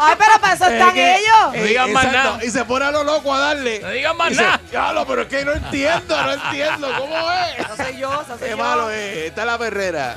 Ay, pero para eso están que- ellos. No digan más Exacto, nada. Y se pone a lo loco a darle. No digan más Dice, nada. "Diablo, pero es que no entiendo, no entiendo. ¿Cómo es? Esa soy yo, esa soy Qué yo. malo es. Está la perrera.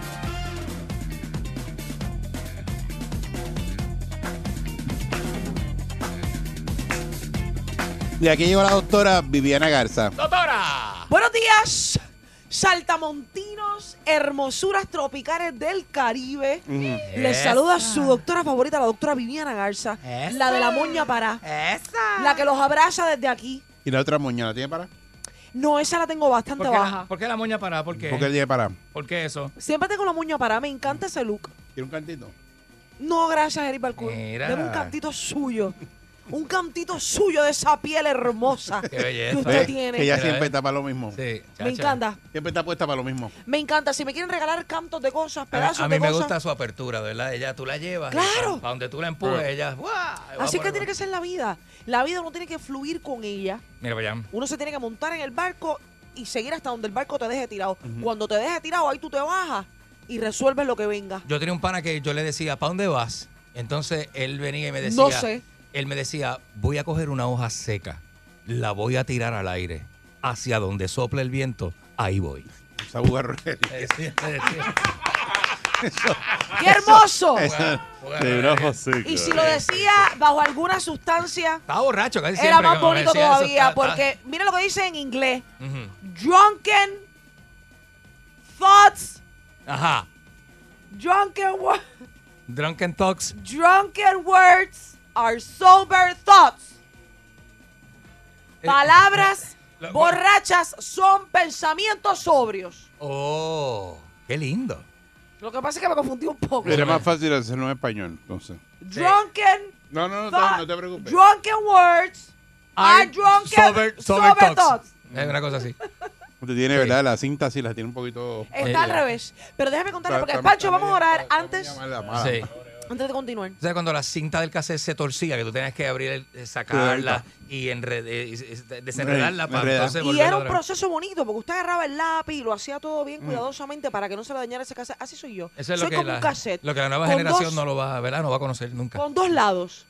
Y aquí llegó la doctora Viviana Garza. Doctora. Buenos días, saltamontinos, hermosuras tropicales del Caribe. Les Esa. saluda su doctora favorita, la doctora Viviana Garza, Esa. la de la moña para, Esa. la que los abraza desde aquí. ¿Y la otra moña la tiene para? No, esa la tengo bastante ¿Por qué, baja. ¿Por qué la moña parada? ¿Por qué? ¿Por qué tiene para? ¿Por qué eso? Siempre tengo la moña para, me encanta ese look. ¿Tiene un cantito? No, gracias, Eric Balcour. Mira. Deme un cantito suyo. Un cantito suyo de esa piel hermosa Qué que belleza. usted tiene. Que ella siempre está para lo mismo. Sí, chacha. Me encanta. Siempre está puesta para lo mismo. Me encanta. Si me quieren regalar cantos de cosas, A, pedazos a mí de me cosas. gusta su apertura, ¿verdad? Ella, tú la llevas. Claro. Para donde tú la empujes, ella. ¡guau! Va Así por que tiene que ser la vida. La vida uno tiene que fluir con ella. Mira para allá. Uno se tiene que montar en el barco y seguir hasta donde el barco te deje tirado. Cuando te deje tirado, ahí tú te bajas y resuelves lo que venga. Yo tenía un pana que yo le decía, ¿para dónde vas? Entonces él venía y me decía. No sé. Él me decía, voy a coger una hoja seca, la voy a tirar al aire. Hacia donde sopla el viento, ahí voy. Eh, eh. ¡Qué hermoso! Bueno, seca. Y si lo decía bajo alguna sustancia, Estaba borracho casi era más bonito todavía. está- Porque mira lo que dice en inglés. Drunken thoughts. Ajá. Drunken, wo- Drunken Talks. drunken words are sober thoughts. Eh, Palabras lo- borrachas son pensamientos sobrios. Oh, qué lindo. Lo que pasa es que me confundí un poco. Era más fácil hacerlo en español, entonces. Drunken No, no, no, no te preocupes. Drunken words are, drunken sober- sober, sober thoughts. thoughts. Es una cosa así. Usted tiene, ¿verdad? La cinta sí la tiene un poquito... Está al revés. Pero déjame contarle, porque está- Pancho, está vamos a orar está antes. media mala, mala. Sí. Antes de continuar. O sea, cuando la cinta del cassette se torcía, que tú tenías que abrir, el- eh, sacarla y enred- eh, y- desenredarla para entonces Y era un proceso bonito, porque usted agarraba el lápiz y lo hacía todo bien cuidadosamente para que no se le dañara ese cassette. Así soy yo. Eso es soy lo que, como la, un cassette. lo que la nueva generación dos- no lo va, ¿verdad? no va a conocer nunca. Con dos lados.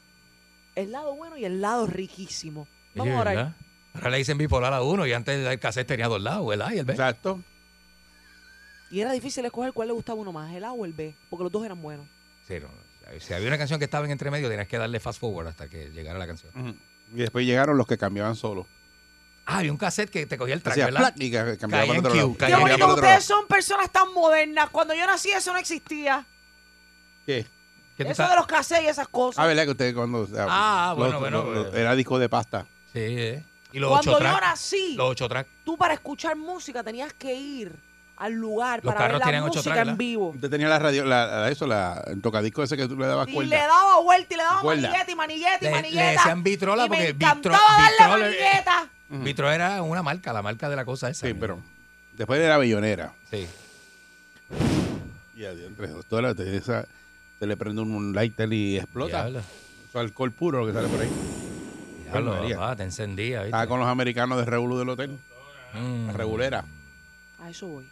El lado bueno y el lado riquísimo. Vamos a. Ahora le dicen bipolar a uno y antes el cassette tenía dos lados, el A y el B. Exacto. Y era difícil escoger cuál le gustaba uno más, el A o el B, porque los dos eran buenos. Sí, no, si había una canción que estaba en entre medio, tenías que darle fast forward hasta que llegara la canción. Y después llegaron los que cambiaban solo. Ah, había un cassette que te cogía el track, Hacía ¿verdad? y ca- cambiaba para otro lado. Qué bonito que ustedes son personas tan modernas. Cuando yo nací eso no existía. ¿Qué? ¿Qué tú Eso de los cassettes y esas cosas. Ah, ¿verdad que ustedes cuando... o sea, Ah, bueno, los- bueno, los- era disco de pasta. Sí, eh. Y los Cuando ocho yo nací, Los ocho tracks. tú para escuchar música tenías que ir al lugar Los para ver la tenían ocho música en vivo. Usted tenía la radio, la, la- eso, la, el tocadisco ese que tú le dabas Y cuerda. le daba vuelta y le daba Cuerda. manigueta y manigueta y Le, manigueta. le decían Vitrola y me porque encantaba Vitro, darle era una marca, la marca de la cosa esa. Sí, pero después de la billonera. Sí. Y adiante, doctora, te, esa, te le prende un lighter y explota. Diablo, Eso es alcohol puro lo que sale por ahí. diablo, María. papá, te encendía, ¿viste? Estaba con los americanos de Revolu del hotel, Mm. la regulera, A eso voy.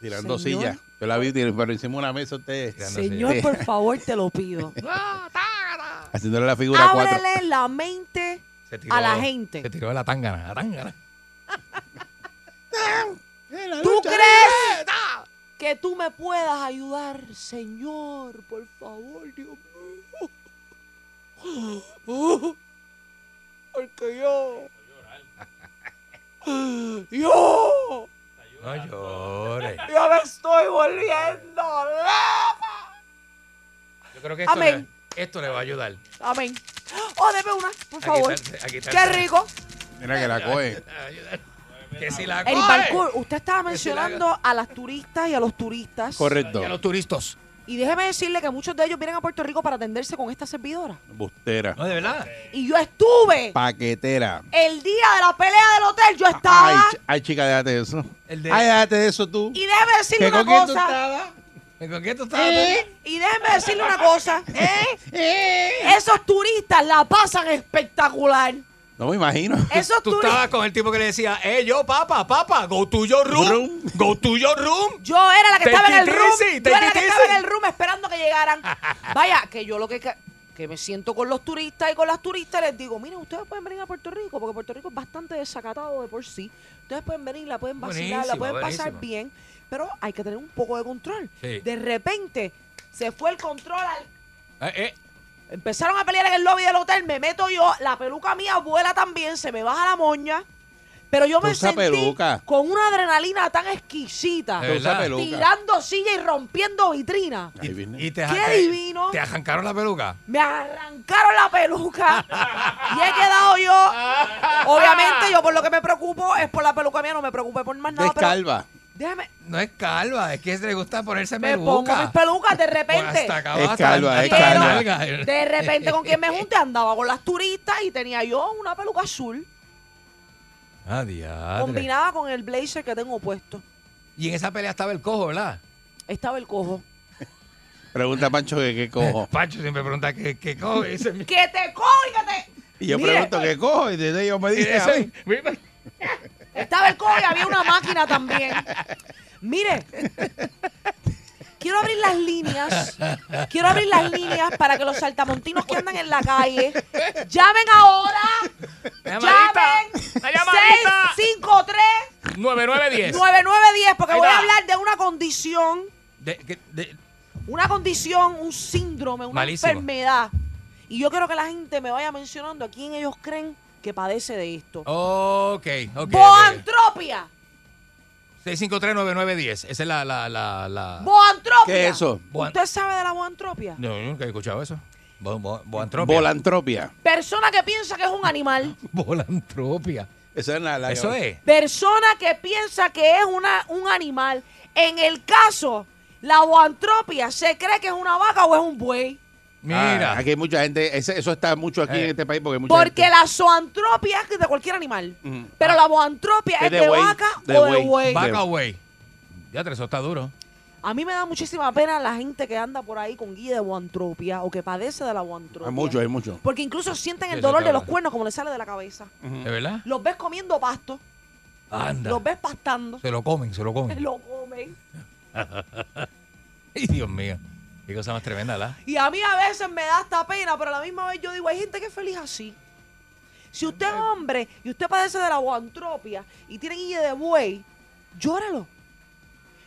Tirando Señor. sillas. Yo la vi, pero hicimos una mesa usted Tirando Señor, por favor, te lo pido. haciéndole la figura 4. Ábrele la mente Se tiró- a la gente. Se tiró de la tangana, la tangana. ¿Tú crees que tú me puedas ayudar, Señor? Por favor, Dios mío. Porque yo. Yo. No llores. Yo me estoy volviendo loca. Yo creo que esto, Amén. le, esto le va a ayudar. Amén. Oh, deme una, por favor. Qué rico. Mira que la coge. Que si la El coge. parkour, usted estaba Que si la mencionando a las turistas y a los turistas. Correcto. Y a los turistas. Y déjeme decirle que muchos de ellos vienen a Puerto Rico para atenderse con esta servidora. Bustera. No, de verdad. Y yo estuve Paquetera. el día de la pelea del hotel, yo estaba. Ay, ch- ay, chica, déjate de eso. El de- Ay, déjate de eso tú. y déjeme decirle ¿Que una con quién tú cosa. estabas? ¿Con qué tú estabas? Y déjeme decirle una cosa. Esos turistas la pasan espectacular. No me imagino. Esos Tú turistas. estabas con el tipo que le decía, eh, yo, papá, papá, go to your room. Room. Go to your room. Yo era la que Take estaba en el room. easy, yo era la que estaba en el room esperando que llegaran. Vaya, que yo lo que ca- que me siento con los turistas y con las turistas les digo, miren, ustedes pueden venir a Puerto Rico porque Puerto Rico es bastante desacatado de por sí. Ustedes pueden venir, la pueden vacilar, la Buenísimo, pueden pasar bien, pero hay que tener un poco de control. Sí. De repente se fue el control al Eh, eh, Empezaron a pelear en el lobby del hotel, me meto yo, la peluca mía vuela también, se me baja la moña. Pero yo me sentí peluca. con una adrenalina tan exquisita, tirando silla y rompiendo vitrina. Viene. y te, ¡Qué te- divino! Te arrancaron la peluca. Me arrancaron la peluca y he quedado yo. Obviamente, yo por lo que me preocupo es por la peluca mía, no me preocupé por más nada. Pero Descalva. Déjame, No es calva, es que le gusta ponerse me peluca. pongo mis pelucas de Pues repente. hasta acá Es calva, hasta es la calva. nalga. De repente, con quien me junté, andaba con las turistas y tenía yo una peluca azul Ah, diadre. combinada con el blazer que tengo puesto. Y en esa pelea estaba el cojo, ¿verdad? Estaba el cojo. Pregunta a Pancho que qué cojo. Pancho siempre pregunta qué, qué cojo. ¡Que te cojo y que te! Y yo Mire, pregunto qué cojo y desde ellos me dicen, a ese- mí. Estaba el cojo y había una máquina también. Mire, quiero abrir las líneas. Quiero abrir las líneas para que los saltamontinos que andan en la calle llamen ahora. Llamen. ¡La llamadita! 653 9910. 9910 porque voy a hablar de una condición, De- una condición, un síndrome, una Malísimo. enfermedad. Y yo quiero que la gente me vaya mencionando a quién ellos creen que padece de esto. Ok, ok. Boantropia. 6539910. Esa es la. la, la, la... Boantropia. ¿Qué es eso? Boan- ¿Usted sabe de la boantropia? No, yo nunca he escuchado eso. Bo- bo- boantropia. Volantropia. Persona que piensa que es un animal. Volantropia. Esa es la, la- Eso es. Persona que piensa que es una, un animal. En el caso, la boantropia, ¿se cree que es una vaca o es un buey? Mira. Ah, aquí hay mucha gente, ese- eso está mucho aquí Eh. en este país porque mucha Porque gente- la zoantropia es de cualquier animal. Pero la boantropia Es es de de, buey, vaca de o de buey. buey. Vaca o güey. Ya, eso está duro. A mí me da muchísima pena la gente que anda por ahí con guía de guantropia o que padece de la guantropia. Hay mucho, hay mucho. Porque incluso sienten el Eso dolor de los cuernos como le sale de la cabeza. ¿De verdad? Los ves comiendo pasto, Anda. los ves pastando, Se lo comen, se lo comen. lo comen. Ay, Dios mío. Qué cosa más tremenda, ¿verdad? Y a mí a veces me da esta pena, pero a la misma vez yo digo, hay gente que es feliz así. Si usted es hombre y usted padece de la guantropia y tiene guía de buey, llórelo.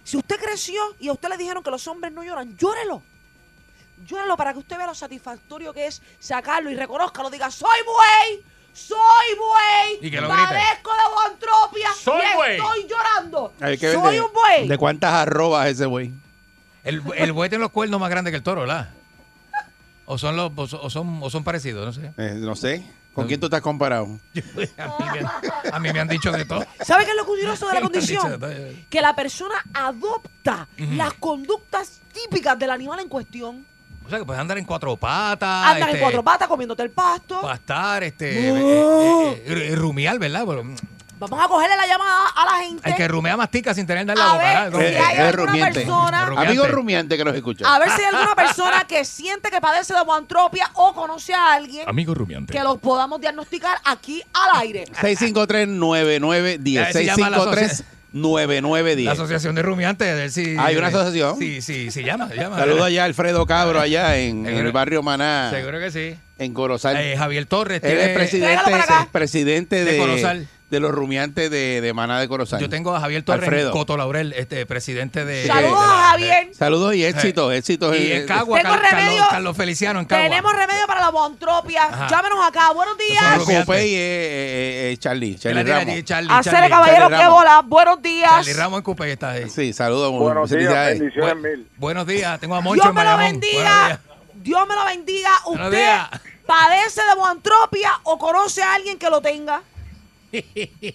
Si usted creció y a usted le dijeron que los hombres no lloran, llórelo. Llórelo para que usted vea lo satisfactorio que es sacarlo y reconozca, diga, soy buey, soy buey, Y que lo grite. padezco de guantropia Soy y buey. estoy llorando. Soy de- un buey. ¿De cuántas arrobas ese güey? El, el buey tiene los cuernos más grandes que el toro, ¿verdad? O son, los, o son- o son, o son parecidos, no sé. Eh, no sé. ¿Con quién tú estás comparado? A mí, me han, a mí me han dicho de todo. ¿Sabe qué es lo curioso de la condición? de que la persona adopta las conductas típicas del animal en cuestión. O sea, que puedes andar en cuatro patas. Andan este, en cuatro patas comiéndote el pasto. Pastar, este. Eh, eh, rumiar, ¿verdad? Mm, Vamos a cogerle la llamada a la gente. el que rumea mastica sin tener en la A boca, ver, si hay alguna persona- Rumiante. Amigo rumiante que nos escucha. A ver si hay alguna persona que siente que padece de guantropia o conoce a alguien Amigo rumiante. que lo podamos diagnosticar aquí al aire. 653-9910. Ya, se llama la 653-9910. La asociación de rumiantes, a ver si. ¿Hay una asociación? Sí, sí, sí, llama, llama. Saludos allá a Alfredo Cabro, allá en, el barrio Maná, Seguro que sí. en Corozal. Eh, Javier Torres Él es presidente, presidente De de, Corozal. De los rumiantes de, de Maná de Corozal. Yo tengo a Javier Torres Alfredo. Coto Laurel, este presidente de. Saludos de la- a Javier. Saludos y éxitos, Eh, éxitos. Y eh, en Cagua, Tengo Car- Carlos, remedio. Carlos Feliciano en Cagua. Tenemos remedio para la guantropia. Ajá. Llámenos acá. Buenos eh, días. Copey y eh, eh, eh, Charlie, Que Charlie Ramos. Charlie, Hacer Charlie, caballero, Charlie qué Ramos. bola. Buenos días. Charlie Ramos en Coupé está ahí. Sí, saludos. Buenos días, bendiciones Bu- mil. Buenos días, tengo a Moncho Dios me lo bendiga. Dios me lo bendiga. ¿Usted padece de guantropia o conoce a alguien que lo tenga?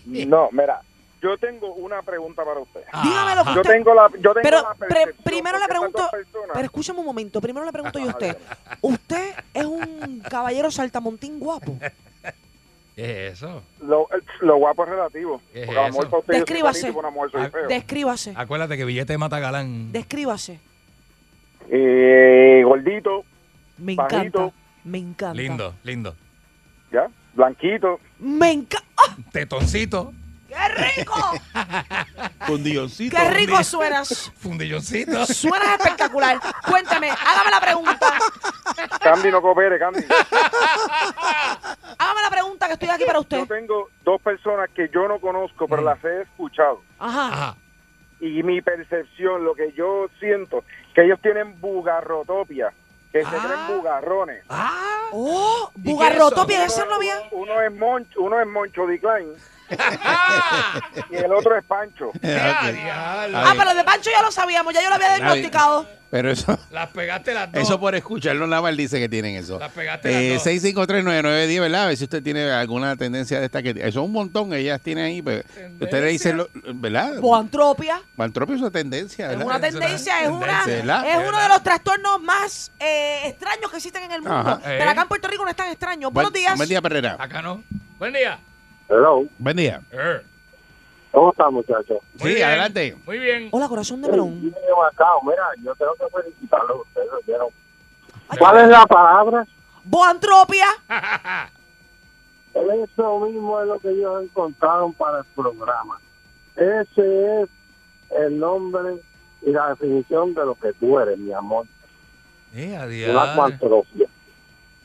No, mira, yo tengo una pregunta para usted. Dígame lo que Yo usted... tengo la, yo tengo Pero la pre- primero le pregunto, personas- pero escúchame un momento, primero le pregunto yo a usted, ¿usted es un caballero saltamontín guapo? ¿Qué es eso? lo, lo guapo es relativo. ¿Qué es Porque a lo mejor eso? para usted yo Descríbase. bonito Ah. Descríbase, Acuérdate que billete mata galán. descríbase. Eh, gordito, Me Bajito. encanta, me encanta. Lindo, lindo. ya, blanquito. Me encanta. Tetoncito, ¡Qué rico! Fundilloncito. ¡Qué rico suenas! fundilloncito. Suenas espectacular. Cuénteme, hágame la pregunta. Candy no coopere, Candy. Hágame la pregunta que estoy aquí para usted. Yo tengo dos personas que yo no conozco, pero Mm. las he escuchado. Ajá. Ajá. Y mi percepción, lo que yo siento, que ellos tienen bugarrotopia, que se Ah. creen bugarrones. Ah. Oh, qué es bugarrotopia, Uno- esa no había. Uno es Moncho, uno es Moncho Decline y el otro es Pancho. Ya, diablo. Ah, pero de Pancho ya lo sabíamos, ya yo lo había diagnosticado. Pero eso, Las pegaste las dos. eso por escucharlo nada más dice que tienen eso. Las pegaste las Eh, dos. 6539910, ¿verdad? A ver si usted tiene alguna tendencia de esta que eso es un montón ellas tienen ahí, pero usted le dice, lo- ¿verdad? Boantropia. Mantropio es una tendencia, Es una tendencia, es una es uno de los trastornos más eh, extraños que existen en el mundo. Ajá. Pero Eh. acá en Puerto Rico no es tan extraño. Buen, Buenos días. buen día, Perrera. Acá no. Buen día. Hello. Buen día. Eh, ¿Cómo están, muchachos? muy Sí, bien. adelante. Muy bien. Hola, corazón de melón. Mira, yo tengo que felicitarlos ustedes. ¿vieron? Ay, ¿Cuál es la palabra? Boantropia. Eso mismo es lo que ellos encontraron para el programa. Ese es el nombre y la definición de lo que tú eres, mi amor. Eh, Una.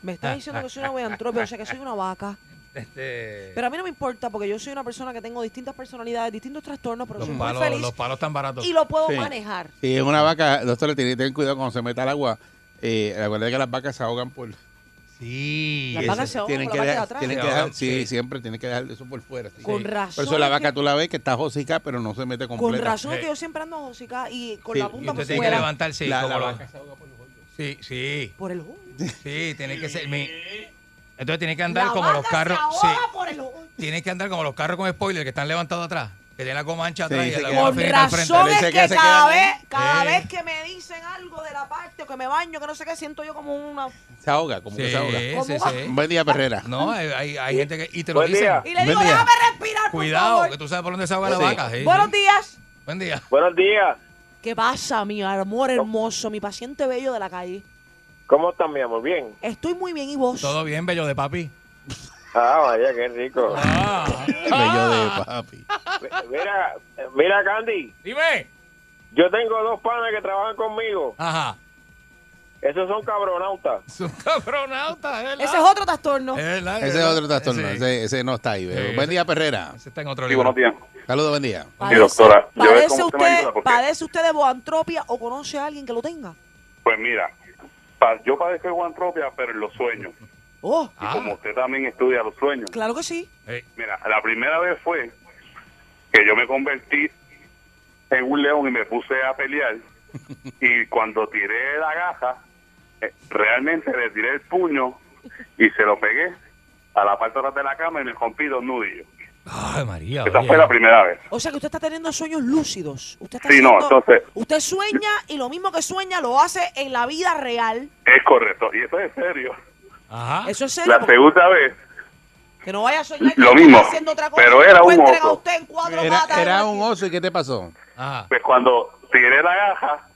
Me está diciendo que soy una boantropia, o sea que soy una vaca. Este, Pero a mí no me importa porque yo soy una persona que tengo distintas personalidades, distintos trastornos, pero los, soy muy palos, feliz los palos tan baratos. y lo puedo Sí. manejar. Si es una vaca, doctor, le tiene que tener cuidado cuando se meta al agua. Eh, recuerda que las vacas se ahogan por... Sí. Las vacas se ahogan tienen por que la dejar- atrás. tienen Se que dejar- ahogan, sí, sí. siempre tienen que dejar eso por fuera. sí. Con Sí. razón. Por eso la es vaca que- tú la ves que está josica, pero no se mete Con completa. razón es que Sí. yo siempre ando josica y con Sí, la y punta por tiene que fuera. levantarse La- la vaca Sí, sí. Por el jugo. Sí, tiene que ser. mi- Entonces tiene que andar La como los carros. se Sí. ahoga por el jugo. Tiene que andar como los carros con spoiler que están levantados atrás. Que tienen la goma ancha atrás Sí, y se la queda- goma Con finita al frente. es que que se cada queda- vez, cada Eh. vez que me dicen algo de la parte o que me baño, que no sé qué, siento yo como una... Se ahoga, como que se ahoga. Sí, sí, sí. Buen día, Perrera. No, hay, hay, hay gente que. Y te lo Buen dicen. día. Y le Buen digo, día. déjame respirar, por Cuidado, favor. que tú sabes por dónde se ahoga la Sí. vaca. sí, Buenos sí. días. Buen día. Buenos días. ¿Qué pasa, mi amor hermoso, mi paciente bello de la calle? ¿Cómo están, mi amor? ¿Bien? Estoy muy bien, ¿y vos? Todo bien, bello de papi. Ah, vaya, qué rico. Bello de papi. Mira, mira, Candy. Dime. Yo tengo dos panas que trabajan conmigo. Ajá. Esos son cabronautas. Son cabronautas, verdad. Ese es otro trastorno. Verdad, Ese es otro trastorno. Ese- Ese, ese no está ahí. Sí, buen día, Perrera. ese está en otro Sí, libro. buenos días. Saludos, buen día. Sí, doctora, yo ¿Padece usted ayuda, porque- ¿Padece usted de boantropia o conoce a alguien que lo tenga? Pues mira, pa- yo padezco de guantropia, pero en los sueños. Oh, Y como usted también estudia los sueños. claro que sí. Mira, la primera vez fue que yo me convertí en un león y me puse a pelear. y cuando tiré la gaja, eh, realmente le tiré el puño y se lo pegué a la parte de atrás de la cama y me rompí dos nudillos. Ay, María. Esa oye. fue la primera vez. O sea que usted está teniendo sueños lúcidos. Usted está Sí, no, haciendo- entonces- Usted sueña y lo mismo que sueña lo hace en la vida real. Es correcto. Y eso es serio. Ajá. Eso es serio. La segunda vez, Que no vaya a soñar que Lo está mismo, haciendo otra cosa pero era un oso. usted en cuatro Era, patas. era un oso. ¿Y qué te pasó? Ajá. pues cuando tiré la gaja,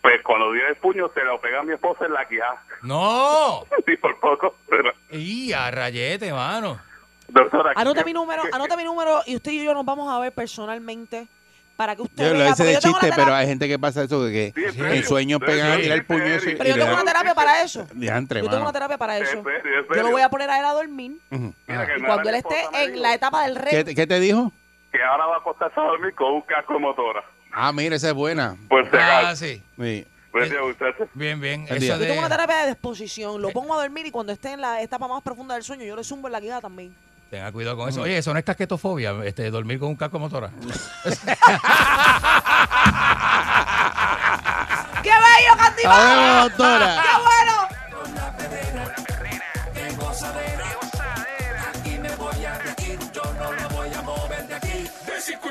pues cuando di el puño se lo pegué a mi esposa en la quijada. No. Sí, por poco. Pero, Y a rayete, mano. Doctora, Anote mi número, anote mi número y usted y yo nos vamos a ver personalmente para que usted Yo lo hice de chiste, pero hay gente que pasa eso, que, que Sí, en sueños Sí, pegan a tirar el puño. Pero y yo tengo una terapia para eso. Diantre, Yo tengo una terapia para eso. Yo lo voy a poner a él a dormir. Mira y cuando él esté en la etapa del ¿Qué, rey. qué te dijo? Que ahora va a acostarse a dormir con un casco de motora. Ah, mira, esa es buena. Si Ah, sí. Sí. Pues. Bien, bien. Eso Yo tengo una terapia de disposición. Lo pongo a dormir y cuando esté en la etapa más profunda del sueño, yo le zumbo en la quijada también. Tenga cuidado con eso. Oye, eso no es casquetofobia, este, dormir con un casco motora. ¡Qué bello, doctora. ¡Qué bueno! De cinco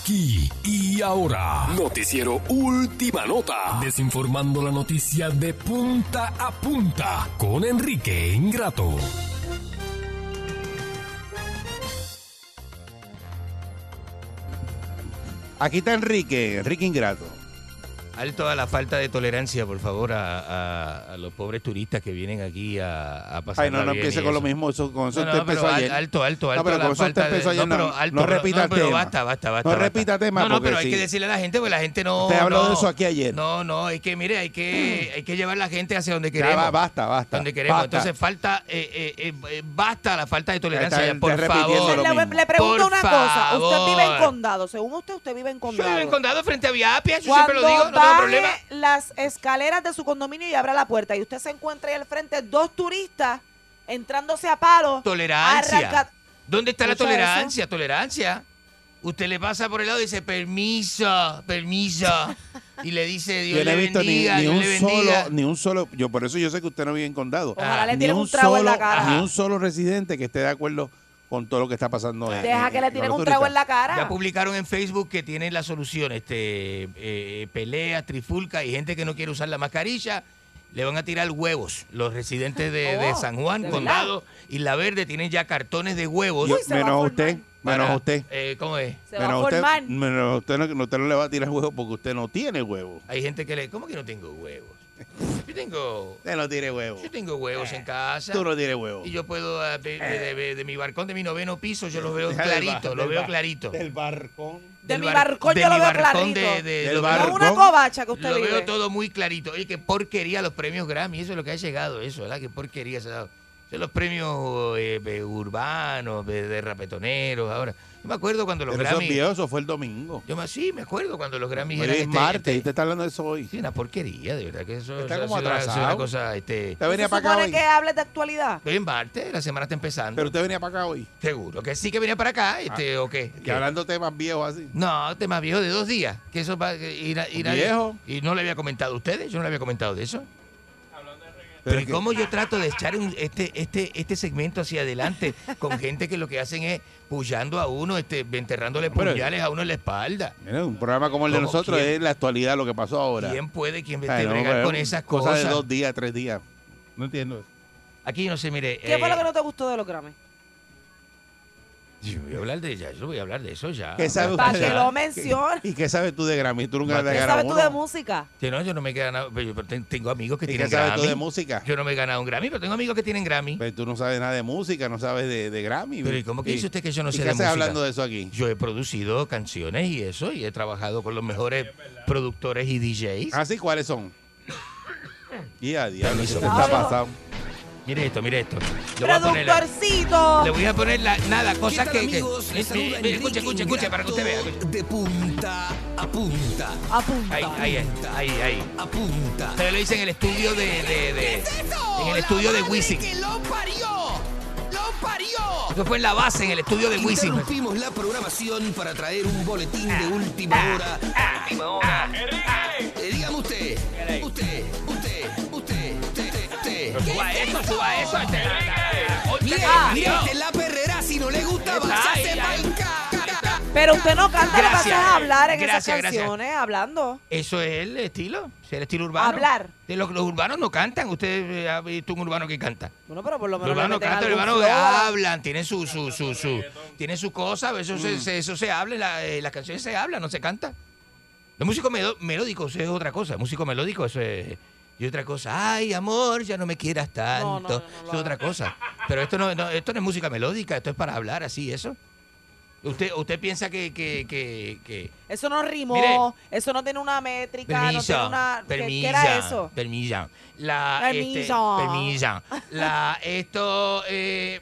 Aquí y ahora. Noticiero Última Nota. Desinformando la noticia de punta a punta con Enrique Ingrato. Aquí está Enrique, Enrique Ingrato. Alto a la falta de tolerancia, por favor, a, a- a los pobres turistas que vienen aquí a, a pasar Ay, no, no empiece con lo mismo. Eso, con eso No, no, pero empezó al- ayer. alto, alto, alto. No, pero con eso usted falta de- empezó ayer. no, No, pero alto, no pero- repita no, el pero tema. basta, basta, basta. No basta. repita tema No, no, pero hay que decirle a la gente, porque la gente no. Usted habló de eso aquí ayer. No, no, es que mire, hay que, hay que llevar la gente hacia donde Ya queremos. va, basta, basta. Donde queremos. basta. Entonces falta, eh, eh, eh, eh, basta la falta de tolerancia. Está- ya, por favor. Le, pregunto Por una cosa. Usted vive en condado. Según usted, usted vive en Yo condado. vivo en condado frente a Viapia, yo siempre lo digo, problema. las escaleras de su condominio y abra la puerta y usted se encuentra ahí al frente dos turistas entrándose a palo. Tolerancia. arranca- ¿Dónde está la ¿Escucha tolerancia? Tolerancia. Usted le pasa por el lado y dice, permiso, permiso. y le dice, Dios Yo no le he visto ni, bendiga, ni Dios un le bendiga. solo, ni un solo, yo por eso yo sé que usted no vive en condado. Ojalá le Ni tiren un trago en la solo- cara. Ni un solo residente que esté de acuerdo con todo lo que está pasando. Deja en- que le tiren un trago en la cara. Ya publicaron en Facebook que tienen la solución, este, eh, pelea, trifulca y gente que no quiere usar la mascarilla. Le van a tirar huevos. Los residentes de, de Oh, San Juan, ¿de Condado y La Verde tienen ya cartones de huevos. Uy, menos formar. usted, menos para- usted. eh, ¿Cómo es? Se va a Menos usted, formar. menos usted no, usted no le va a tirar huevo porque usted no tiene huevo. Hay gente que le... ¿Cómo que no tengo huevos? Yo tengo... Usted no tiene huevo. Yo tengo huevos en casa. Tú no tienes huevo. Y yo puedo, eh, de, de- de- de mi balcón de mi noveno piso, yo los veo clarito, los del veo clarito. Del barcón. De mi bar- barcón yo lo veo barcón clarito. de- de- Del barcón. una covacha que usted Lo vive. veo todo muy clarito. Oye, qué porquería los premios Grammy. Eso es lo que ha llegado, eso, ¿verdad? Qué porquería se ha dado. Son los premios eh, eh, urbanos, de, de rapetoneros, ahora. Yo me acuerdo cuando los Pero eso es Grammy... viejo, eso fue el domingo. Yo me, sí, me acuerdo cuando los Grammy Hoy eran es este- martes este- y usted está hablando de eso hoy. sí, una porquería, de verdad que eso, Está como ha sido una- una atrasado. cosa, este... Usted venía ¿Se para acá supone hoy. que hables de actualidad? Estoy en martes, la semana está empezando. Pero usted venía para acá hoy. Seguro que sí que venía para acá, este, o qué. Que ¿Qué? hablando temas viejos así. No, tema viejo de dos días. Que eso va ¿Viejo? Y no le había comentado a ustedes. Yo no le había comentado de eso. Pero es ¿y cómo yo trato de echar un- este, este, este segmento hacia adelante con gente que lo que hacen es pullando a uno, este, enterrándole Pero- puñales a uno en la espalda? Mira, un programa como el de nosotros ¿Quién? es la actualidad, lo que pasó ahora. ¿Quién puede, quién vete no, bregar pero con es esas cosa cosas? de dos días, tres días. No entiendo. Aquí no sé, mire. ¿Qué fue eh, lo que no te gustó de los Grammy? Yo voy a hablar de ya, yo voy a hablar de eso ya. ¿Qué sabe Para usted? que lo mencione. ¿Y qué sabes tú de Grammy? Tú nunca ¿Qué sabes tú de música? Que no, yo no me he ganado, pero yo ten- tengo amigos que ¿Y tienen qué sabes Grammy. tú de música? Yo no me he ganado un Grammy, pero tengo amigos que tienen Grammy. Pero tú no sabes nada de música, no sabes de, de Grammy. Pero ¿y cómo que dice usted que yo no ¿y sé qué de música? hablando de eso aquí? Yo he producido canciones y eso, y he trabajado con los mejores productores y DJs. ¿Ah, sí? ¿Cuáles son? Y a diablo, ¿qué está pasando? Mire esto, mire esto. Le voy a poner la- Productorcito. Le voy a poner la, nada, cosas tal, que. que- amigos? Les mire, saluda mire, Enrique escuche, escuche, escuche, para que usted vea. Ingrato De punta a punta. Apunta. Ahí, ahí, ahí, ahí. A punta. Ustedes lo dicen en el estudio de. de, de- en el estudio de Wisin. lo parió! ¡Lo parió! Eso fue en la base, en el estudio de Wisin. Interrumpimos la programación para traer un boletín de última hora. Última hora. Eh, dígame usted. Usted, usted, usted, usted, usted. Suba eso, suba eso. Este, Mire, Ah, mire, la perrera. Si no le gusta, pa'l ca- Pero usted no canta, lo que hace Gracias. es hablar en Gracias, esas gracias. canciones, hablando. Eso es el estilo, es el estilo urbano. Hablar. De los, los urbanos no cantan. Usted eh, ha visto un urbano que canta. Bueno, pero por lo Los menos le urbanos cantan, los urbanos a hablan, tienen su, su, su, su, tienen su cosa, eso, se, se- eso se habla, la- eh, las canciones se hablan, no se canta. Los músicos melódicos eso es otra cosa, músico melódico eso es y otra cosa. Ay, amor, ya no me quieras tanto. No, no, no, no, es otra cosa. Pero esto no, no- esto no es música melódica, esto es para hablar así, eso. Usted, usted piensa que, que, que, que Eso no rimó, Mire. eso no tiene una métrica, no Permiso, tiene una... ¿qué- permiso, ¿Qué era eso? Permiso. La, Permiso. Este. La, esto, eh,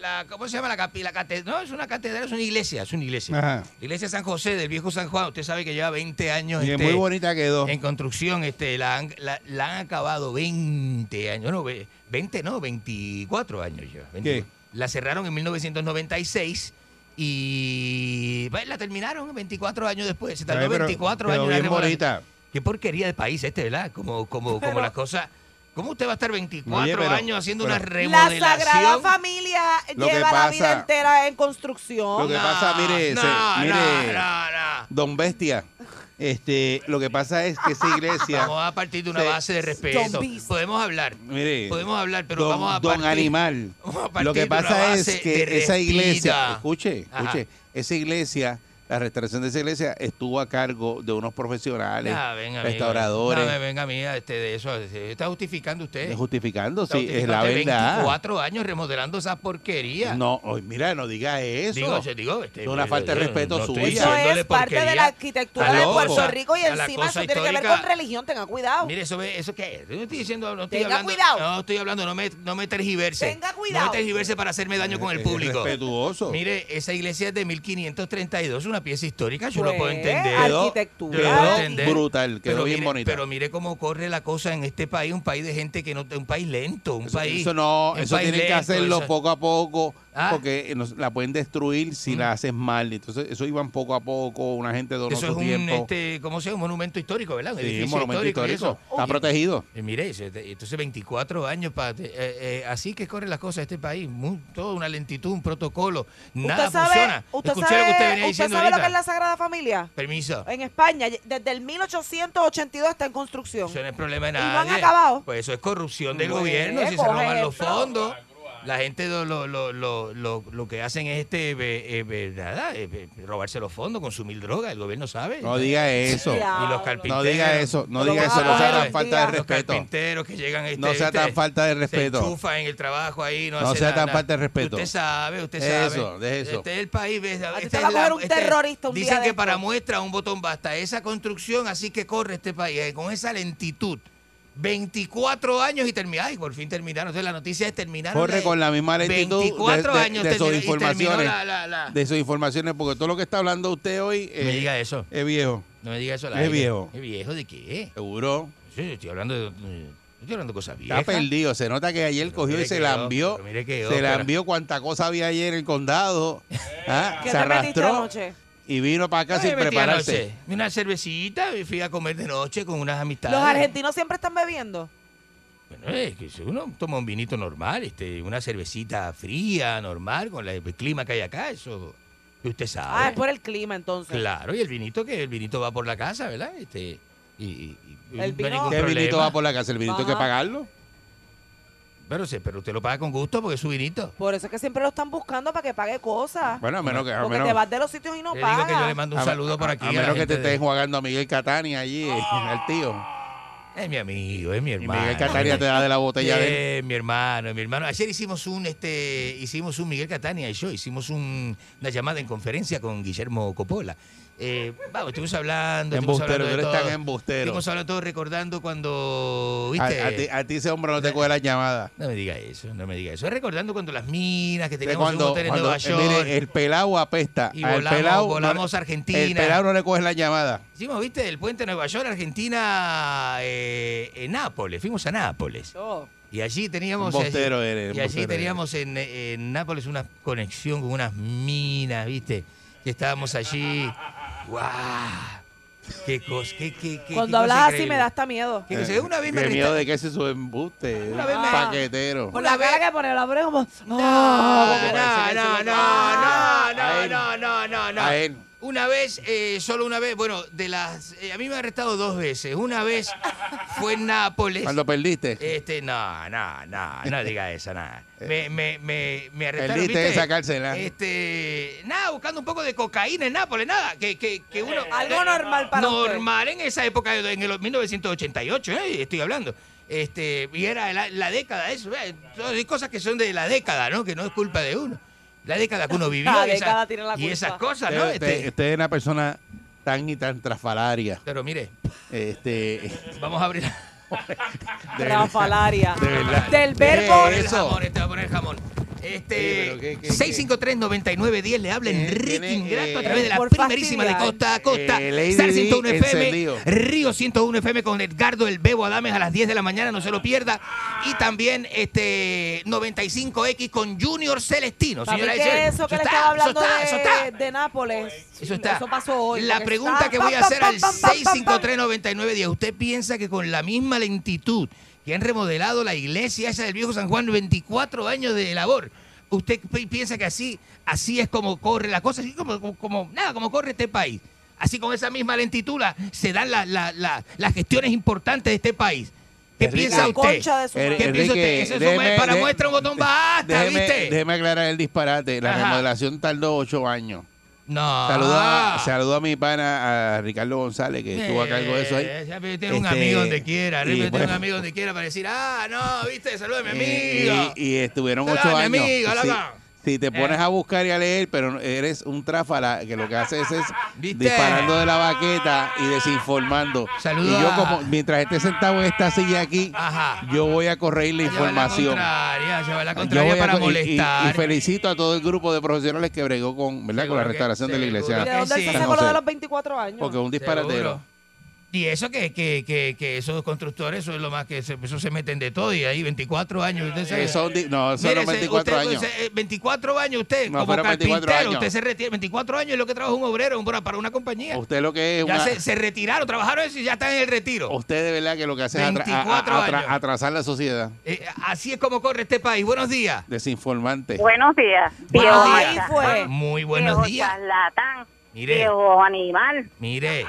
la, ¿cómo se llama la capi- la catedral? No, es una catedral, es una iglesia, es una iglesia. Ajá. La iglesia de San José, del viejo San Juan, usted sabe que lleva 20 años Y es este, muy bonita quedó. en construcción, este, la, han, la, la han acabado 20 años, no, ve- 20 no, 24 años. 20. ¿Qué? La cerraron en 1996 y pues, la terminaron 24 años después. Se tardó Ay, pero 24 quedó años bien bonita. Qué porquería de país este, ¿verdad? Como, como, como Pero- las cosas. ¿Cómo usted va a estar 24 Oye, pero- años haciendo pero- una La remodelación? Sagrada Familia lleva la vida entera en construcción. Lo que pasa, mire, no, se- no, mire, no, no. Don Bestia, este, lo que pasa es que esa iglesia, Vamos a partir de una se- base de respeto. Podemos hablar. mire, Podemos hablar, pero don, vamos a don partir- Animal, vamos a partir lo que de una pasa es que esa iglesia, escuche, Ajá. escuche, esa iglesia, la restauración de esa iglesia estuvo a cargo de unos profesionales, Ah, venga, amiga. restauradores, No, venga, mía, este, de eso. se Está justificando usted. justificando, Está sí, es justificando la verdad. 24 años remodelando esa porquería. No, oye, mira, no diga eso. Digo, yo digo, este, es una falta de respeto no suya. Eso es parte de la arquitectura de Puerto Rico y encima eso tiene que ver con religión, tenga cuidado. Mire, eso, ve- eso qué es. No estoy diciendo, no estoy Tenga hablando. cuidado. No estoy hablando, no me, no me tergiverse. Tenga cuidado. No me tergiverse para hacerme daño con el Es público. respetuoso. Mire, esa iglesia es de 1532, una pieza histórica, yo Pues, lo puedo entender. Quedó- arquitectura. Yo lo puedo quedó entender. brutal, quedó pero bien mire, bonita. Pero mire cómo corre la cosa en este país, un país de gente que no, un país lento, un Eso, país. eso no, un eso tienen que lento, hacerlo eso- poco a poco, Ah. porque nos- la pueden destruir si la haces mal. Entonces, eso iban poco a poco, una gente donó Eso su es un, tiempo. este, ¿cómo se llama? Un monumento histórico, ¿verdad? Un Sí, edificio un monumento histórico. y histórico. eso. Está Y- protegido. y mire, entonces 24 años para así que corren las cosas este país, muy, toda una lentitud, un protocolo, nada ¿Usted sabe, funciona. usted Escuché sabe, lo que usted venía usted diciendo sabe lo que es la Sagrada Familia? Permiso. En España, desde el 1882 está en construcción. Eso no es problema de Y nadie. no han acabado. Pues eso es corrupción del Pues, gobierno, si se roban los fondos. La gente lo, lo, lo, lo, lo, lo que hacen es este, eh, eh, nada, eh, eh, robarse los fondos, consumir droga, el gobierno sabe. No diga eso. Y los No carpinteros. diga eso, no diga eso, no sea tan falta de día. Los respeto. carpinteros que llegan este, No sea este, tan falta de Se respeto. enchufan en el trabajo ahí, no No hace sea nada. tan falta de respeto. Usted sabe, usted Eso, sabe. de eso. Este es el país. ¿ves? ti Esta te es va a la- coger un este- terrorista un día Dicen de que para esto. muestra un botón basta. Esa construcción así que corre este país, eh, con esa lentitud. 24 años y termina. Ay, por fin terminaron. Entonces la noticia es terminaron. Corre de- con la misma lentitud 24 de, de- años de sus y terminó informaciones. la- la- la- De sus informaciones, porque todo lo que está hablando usted hoy No me eh, diga eso. es viejo. No me diga eso. al Es aire. viejo. ¿Es viejo de qué? Seguro. Sí, estoy hablando de, estoy hablando de cosas Está viejas. perdido. Se nota que ayer cogió y se la envió. Se la envió cuánta cosa había ayer en el condado. ¿ah? ¿Qué Se te metiste arrastró anoche? Y vino para acá Ay, sin prepararse. Una cervecita y fui a comer de noche con unas amistades. Los argentinos siempre están bebiendo. Bueno, es que si uno toma un vinito normal, este, una cervecita fría, normal, con la- el clima que hay acá, eso que usted sabe. Ah, es por el clima entonces. Claro, y el vinito que el vinito va por la casa, ¿verdad? Este, y, y- y- El no vino- ningún ¿Qué vinito va por la casa? ¿El vinito hay que pagarlo? Pero, sí, pero usted lo paga con gusto porque es su vinito. Por eso es que siempre lo están buscando para que pague cosas. Bueno, a menos que... A Porque menos, te vas de los sitios y no Le digo que yo le pagas. mando un a- saludo por aquí. A menos que te de- estés jugando a Miguel Catania allí, eh, al tío. Es mi amigo, es mi Y hermano. Miguel Catania te da de la botella de él. Mi hermano, mi hermano. Ayer hicimos un, este, hicimos un Miguel Catania y yo, hicimos un- una llamada en conferencia con Guillermo Coppola. Eh, vamos, estuvimos hablando, estuvimos Embustero, tú eres todo. tan embustero. Estuvimos hablando todo recordando cuando, A, ¿viste? a ti, a ti ese hombre no te coge las llamadas. No me diga eso, no me diga eso. Es recordando cuando las minas que teníamos cuando, hotel en cuando, Nueva eh, York. mire, el pelado apesta. Y volamos- pelao no volamos a Argentina. El pelado no le coge la llamada. Hicimos, ¿viste? El puente de Nueva York, Argentina, eh, en Nápoles. Fuimos a Nápoles. Oh. Y allí teníamos. Bostero allí- eres, y allí teníamos en, en Nápoles una conexión con unas minas, ¿viste? Que estábamos allí. ¡Guau! ¡Qué cosa! Qué, qué, qué, Cuando qué cosa hablas así increíble. me da hasta miedo. Que se- una vez me Qué miedo de que ese es su embuste. Una vez me- paquetero. Con la cara que pone, la pone como... No, Oh, no, no, no, no, no, no, no, no, no. A él. Una vez, eh, solo una vez, bueno, de las, eh, a mí me han arrestado dos veces. Una vez fue en Nápoles. Cuando perdiste. Este, no, no, no, no diga eso, nada. Me, me, me, me arrestaron, Perdiste ¿viste? esa cárcel, ¿ah? Este, nada, buscando un poco de cocaína en Nápoles, nada, que, que, que uno... Algo normal para usted. Normal en esa época, en el 1988, ¿eh? estoy hablando. Este, y era la, la década, eso, ¿eh? Son- hay cosas que son de la década, ¿no? Que no es culpa de uno. La década que uno vivió La y, esa- década tiene la y esas cosas, ¿no? Usted, Este, usted es una persona tan y tan trafalaria. pero mire, Este, vamos a abrir... de verdad. Rafalaria. De verdad. Del ¿Qué verbo... el eso? jamón, este va a poner jamón. Este, ¿qué- qué- 653-9910 le habla Enrique Ingrato a eh, través de la primerísima de costa a costa. Eh, Lady Star Di 101 FM, encendido. Río 101 FM con Edgardo El Bebo Adames a las 10 de la mañana, no se lo pierda. Y también este 95X con Junior Celestino. Señora Isabel. eso que le está, estaba hablando eso está, eso de, está. de Nápoles, Eso está. eso pasó hoy. La pregunta está que voy a hacer al pam, pam, pam, pam. 653-9910. ¿Usted piensa que con la misma lentitud que han remodelado la iglesia esa del viejo San Juan, 24 años de labor, usted pi- piensa que así, así es como corre la cosa, así como, como, como- nada, como corre este país? Así con esa misma lentitud se dan la- la- la- las gestiones importantes de este país. ¿Qué Enrique, piensa usted? ¿Qué piensa usted? Enrique, Eso déjeme- para muestra un botón basta, déjeme, ¿viste? déjeme aclarar el disparate. La Ajá. remodelación tardó ocho años. No. Saludo a, saludo a mi pana, a Ricardo González, que estuvo a cargo de eso ahí. Eh, tiene un Este, amigo donde quiera, y tiene un bueno. amigo donde quiera para decir, ah, no, viste, saluda a mi Eh, amigo. Y, y estuvieron ocho a mi años. amigo, Sí. Si te pones Eh. a buscar y a leer, pero eres un tráfala que lo que haces es ¿Viste? disparando de la baqueta y desinformando. Saludo y yo como mientras esté sentado en esta silla aquí, Ajá. yo voy a correr la Lleva la información. contraria, lleva la Yo contraria voy a para co- y- y- molestar. Y, felicito a todo el grupo de profesionales que bregó con, ¿verdad? con la que- restauración de la seguro ¿Y iglesia. de dónde Sí. se San sacó lo José. de los 24 años? Porque es un disparatero. Seguro. Y eso que, que, que, que esos constructores, eso es lo más que se, eso se meten de todo y ahí 24 años. Usted sabe. Son di- no, se- 24 usted, años. se- eh, 24 años usted, No, como fueron 24 carpintero, años. usted se retira. 24 años es lo que trabaja un obrero para una compañía. Usted lo que es ya una- se, se retiraron, trabajaron eso y ya están en el retiro. Usted de verdad que lo que hace es atra- a- 24 a- atra- años. atrasar la sociedad. Eh, así es como corre este país. Buenos días. Desinformante. Buenos días. Buenos días. macha- fue. Muy buenos días. charlatán, Mire. viejo animal. Mire,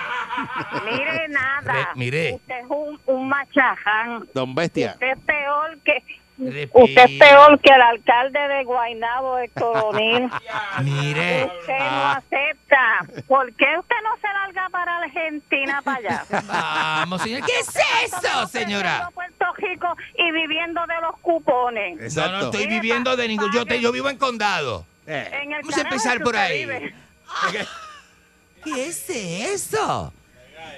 Mire nada. Re- mire. Usted es un, un machaján. Don Bestia. Usted es peor que... Repito. Usted es peor que el alcalde de Guaynabo, Héctor O'Neill. mire. Usted no Ah. acepta. ¿Por qué usted no se larga para Argentina, para allá? Vamos, señor. ¿Qué es eso, señora? Puerto Rico y viviendo de los cupones. Exacto. no estoy viviendo de ningún. Yo, te- yo vivo en condado. Eh, En el Vamos a empezar que por ahí. ¿Qué es eso?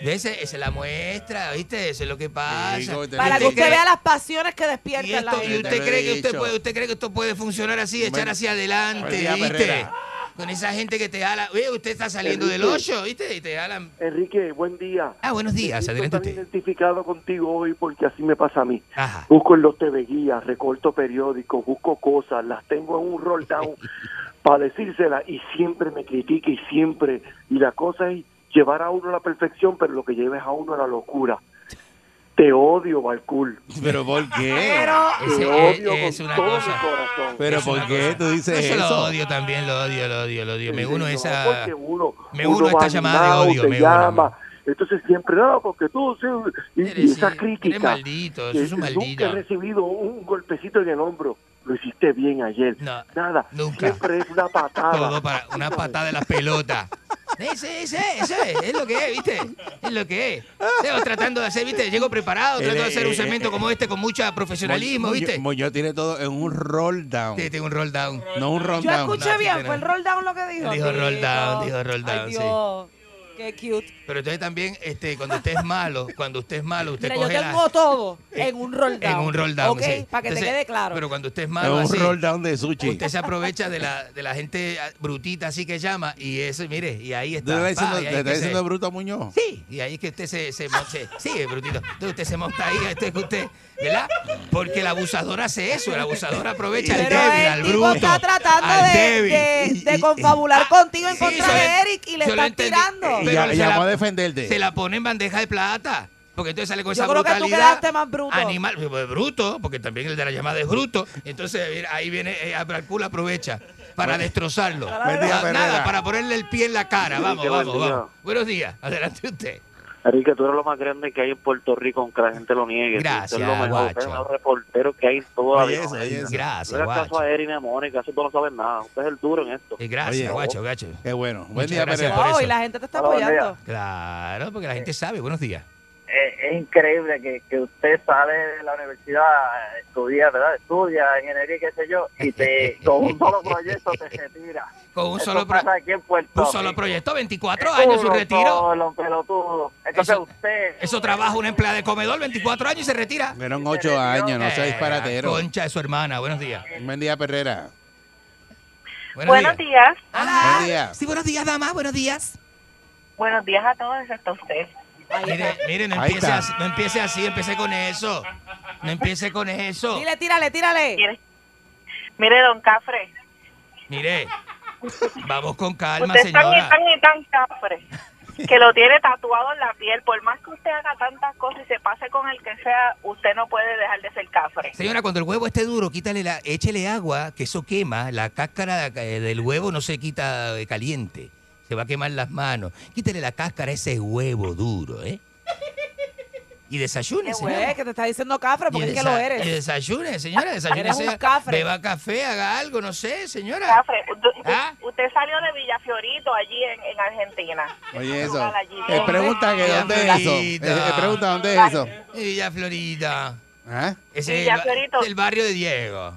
Ese, esa es la muestra, ¿viste? Eso es lo que pasa. Sí, Para que ¿Usted vea las pasiones que Y, despiertan la esto- y gente. usted cree que usted puede, usted cree que esto puede funcionar así, echar hacia adelante, ¿viste? Perrera. Con esa gente que te jala. Oye, usted está saliendo del hoyo, ¿viste? Y te jalan. Enrique, buen día. Ah, buenos días, adelante usted. identificado contigo hoy porque así me pasa a mí. Ajá. Busco en los TV guías, recorto periódicos, busco cosas, las tengo en un roll down para decírselas y siempre me critica y siempre. Y la cosa es llevar a uno a la perfección, pero lo que lleva es a uno a la locura. Te odio, Balcool. ¿Pero por qué? Pero, Te odio es, es con una todo cosa. mi corazón. ¿Pero Es por qué cosa. tú dices Eso lo odio también, lo odio, lo odio, lo odio. Me Sí, uno a no, esa... porque uno, me uno uno esta llamada de odio, me llama. uno. Entonces siempre, no, porque tú, sí, y, y Eres- esa eres crítica. maldito, eso es un Nunca maldito. he recibido un golpecito en el hombro. Lo hiciste bien ayer. No, Nada, nunca. siempre es una patada. Todo para una patada de la pelota. Ese, ese, ese, es lo que es, ¿viste? Es lo que es. Estamos tratando de hacer, ¿viste? Llego preparado, trato de hacer un segmento como este con mucho profesionalismo, ¿viste? Muñoz tiene todo en un roll down. Sí, tengo un roll down. No un roll Yo down. escuché No, bien, fue el roll down lo que dijo. Dijo roll down, dijo roll down, Ay, sí. Qué cute. Pero entonces también, este, cuando usted es malo, cuando usted es malo, usted Mira, yo coge tengo la, todo en un roll down. en un roll down, Ok, sí. para que te Entonces, quede claro. Pero cuando usted es malo un así, roll down de sushi. usted se aprovecha de la, de la gente ah, brutita así que llama y eso, mire, y ahí ¿Tú está. pa, diciendo, y ahí que se- diciendo bruto a Muñoz? Sí, y ahí es que usted se, se, mon- se- sí, es brutito. Entonces usted se monta ahí, este es que usted, ¿verdad? Porque el abusador hace eso, el abusador aprovecha al Pero débil, el al tipo bruto. está tratando al de, débil. de, de confabular contigo en sí, contra yo de Eric y le yo lo están entendí. tirando. Y Pero ya- se llamó la- a defenderte. Se la pone en bandeja de plata. Porque entonces sale con Yo esa creo que tú brutalidad. quedaste más bruto. Animal, pues, bruto, porque también el de la llamada es bruto. Entonces ahí viene, eh, Abracul aprovecha para destrozarlo. Buen día. Nada, para ponerle el pie en la cara. Vamos, vamos, vamos. Buenos días, adelante usted. Enrique, tú eres lo más grande que hay en Puerto Rico, aunque la gente lo niegue. Gracias, Tú eres lo mejor. guacho. Usted es los reporteros que hay en toda la vida. Gracias, No hagas caso guacho. a Erin y a Mónica, eso tú no sabes nada. Usted es el duro en esto. Eh, Gracias, Oye, guacho, gacho. Qué bueno. Buen Muchas día, gracias por eso. y la gente te está apoyando. Claro, porque la gente sabe. Buenos días. Eh, es increíble que, que usted sale de la universidad, estudia, ¿verdad? Estudia ingeniería y qué sé yo, y te, con un solo proyecto te retira. Con un Eso solo, pro- pasa aquí en Puerto un solo Rico. proyecto, 24 años su retiro. solo, pelotudo. Entonces Eso- usted... Eso trabaja una empleada de comedor, 24 años y se retira. Fueron ocho años, no sea disparatero. Concha de su hermana. Buenos días. Buen día, Perrera. Buenos días. Buen día. Sí, buenos días, dama. Buenos días. Buenos días a todos, excepto usted. Mire, mire, no Ahí empiece, está. así, no empiece así, empiece con eso. No empiece con eso. Dile, tírale, tírale. Mire, mire don Cafre, Mire, vamos con calma, usted es tan y señora. tan y tan Cafre que lo tiene tatuado en la piel. Por más que usted haga tantas cosas y se pase con el que sea, usted no puede dejar de ser Cafre. Señora, cuando el huevo esté duro, quítale la, échele agua, que eso quema. La cáscara eh, del huevo no se quita eh, caliente. Se va a quemar las manos. Quítale la cáscara a ese huevo duro, ¿eh? Y desayune, señora. que te está diciendo cafre porque Y es que lo eres. Y desayune, señora, desayune. Eres un sea- cafre. Beba café, haga algo, no sé, señora. Cafre, usted, ¿Ah? usted salió de Villafiorito allí en, en Argentina. Oye, eso. Eh, pregunta que dónde es eso. Eh, eh, pregunta dónde es eso. Villa Florida. ¿Ah? Ese es el, barrio de Diego.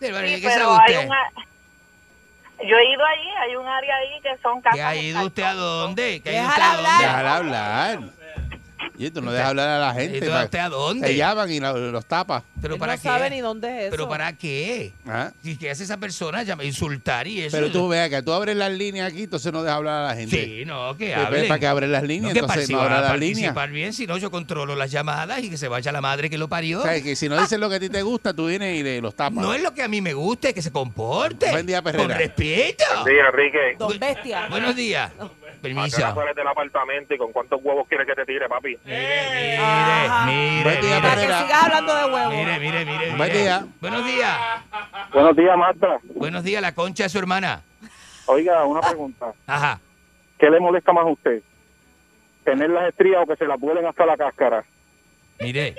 Del barrio, Sí, ¿Qué sabe hay usted? una... Yo he ido allí, hay un área ahí que son casas. ¿Qué ha ido usted a dónde? ¿Qué ha ido usted a dónde? Déjala hablar. Y tú no dejas hablar a la gente. ¿Y tú pa- usted a dónde? Te llaman y los tapas. ¿Pero Él para no qué? sabe ni dónde es eso. ¿Pero para qué? ¿Ah? ¿Y qué hace esa persona? Llama- Insultar y eso. Pero tú veas que tú abres las líneas aquí, entonces no dejas hablar a la gente. Sí, no, que hablen. ¿Para que abres las líneas? Entonces no a las líneas. participar bien, si no yo controlo las llamadas y que se vaya la madre que lo parió. O sea, que si no dices lo que a ti te gusta, tú vienes y le- los tapas. No es lo que a mí me guste, es que se comporte. Buen día, Perrera. Con respeto. Sí, Enrique. Don Bestia. Buenos días. Permiso. ¿A qué hora sales del apartamento y con cuántos huevos quieres que te tire, papi? Mire, Ajá. mire, Buen día, mire, Para que Perrera. sigas hablando de huevos. mire, mire, mire, Buen mire. día. Buenos días. Buenos días, Marta. Buenos días, la concha de su hermana. Oiga, una pregunta. Ajá. ¿Qué le molesta más a usted? ¿Tener las estrías o que se las vuelen hasta la cáscara? Mire,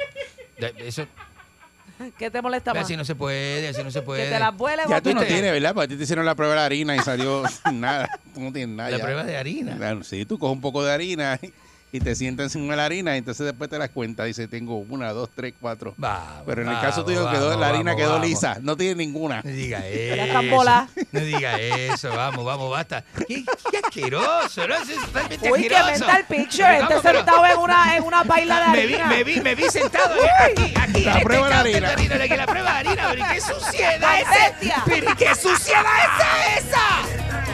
eso ¿Qué te molesta más? así no se puede, así no se puede. Que te las vueles Ya tú no tienes, ¿verdad? Porque a ti te hicieron la prueba de la harina y salió nada. Tú no tienes nada. La ya. prueba de harina. Claro, sí, tú coges un poco de harina y, y te sientas encima de la harina y entonces después te das cuenta. Dice, tengo una, dos, tres, cuatro. Vamos, Pero en el vamos, caso tuyo vamos, quedó, la harina vamos, quedó vamos. lisa. No tiene ninguna. No diga eso. No diga eso, vamos, vamos, basta. Qué, qué asqueroso, ¿no? Es totalmente Uy, que asqueroso. mental picture. Este ¿cómo, pero- sentado en una, en una baila de me vi, harina. me vi, me vi sentado aquí, aquí. La este prueba de harina. de que la prueba de harina, pero ¿y qué suciedad ¡Ay, es esa? Pero ¿y qué suciedad es esa?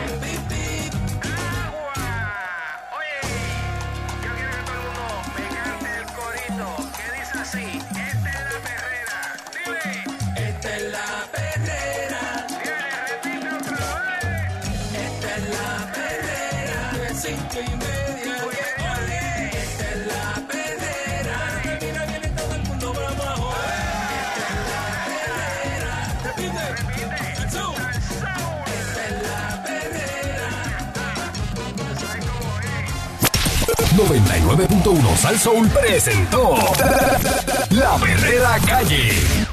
99.1 Sal Soul presentó La Verdadera Calle.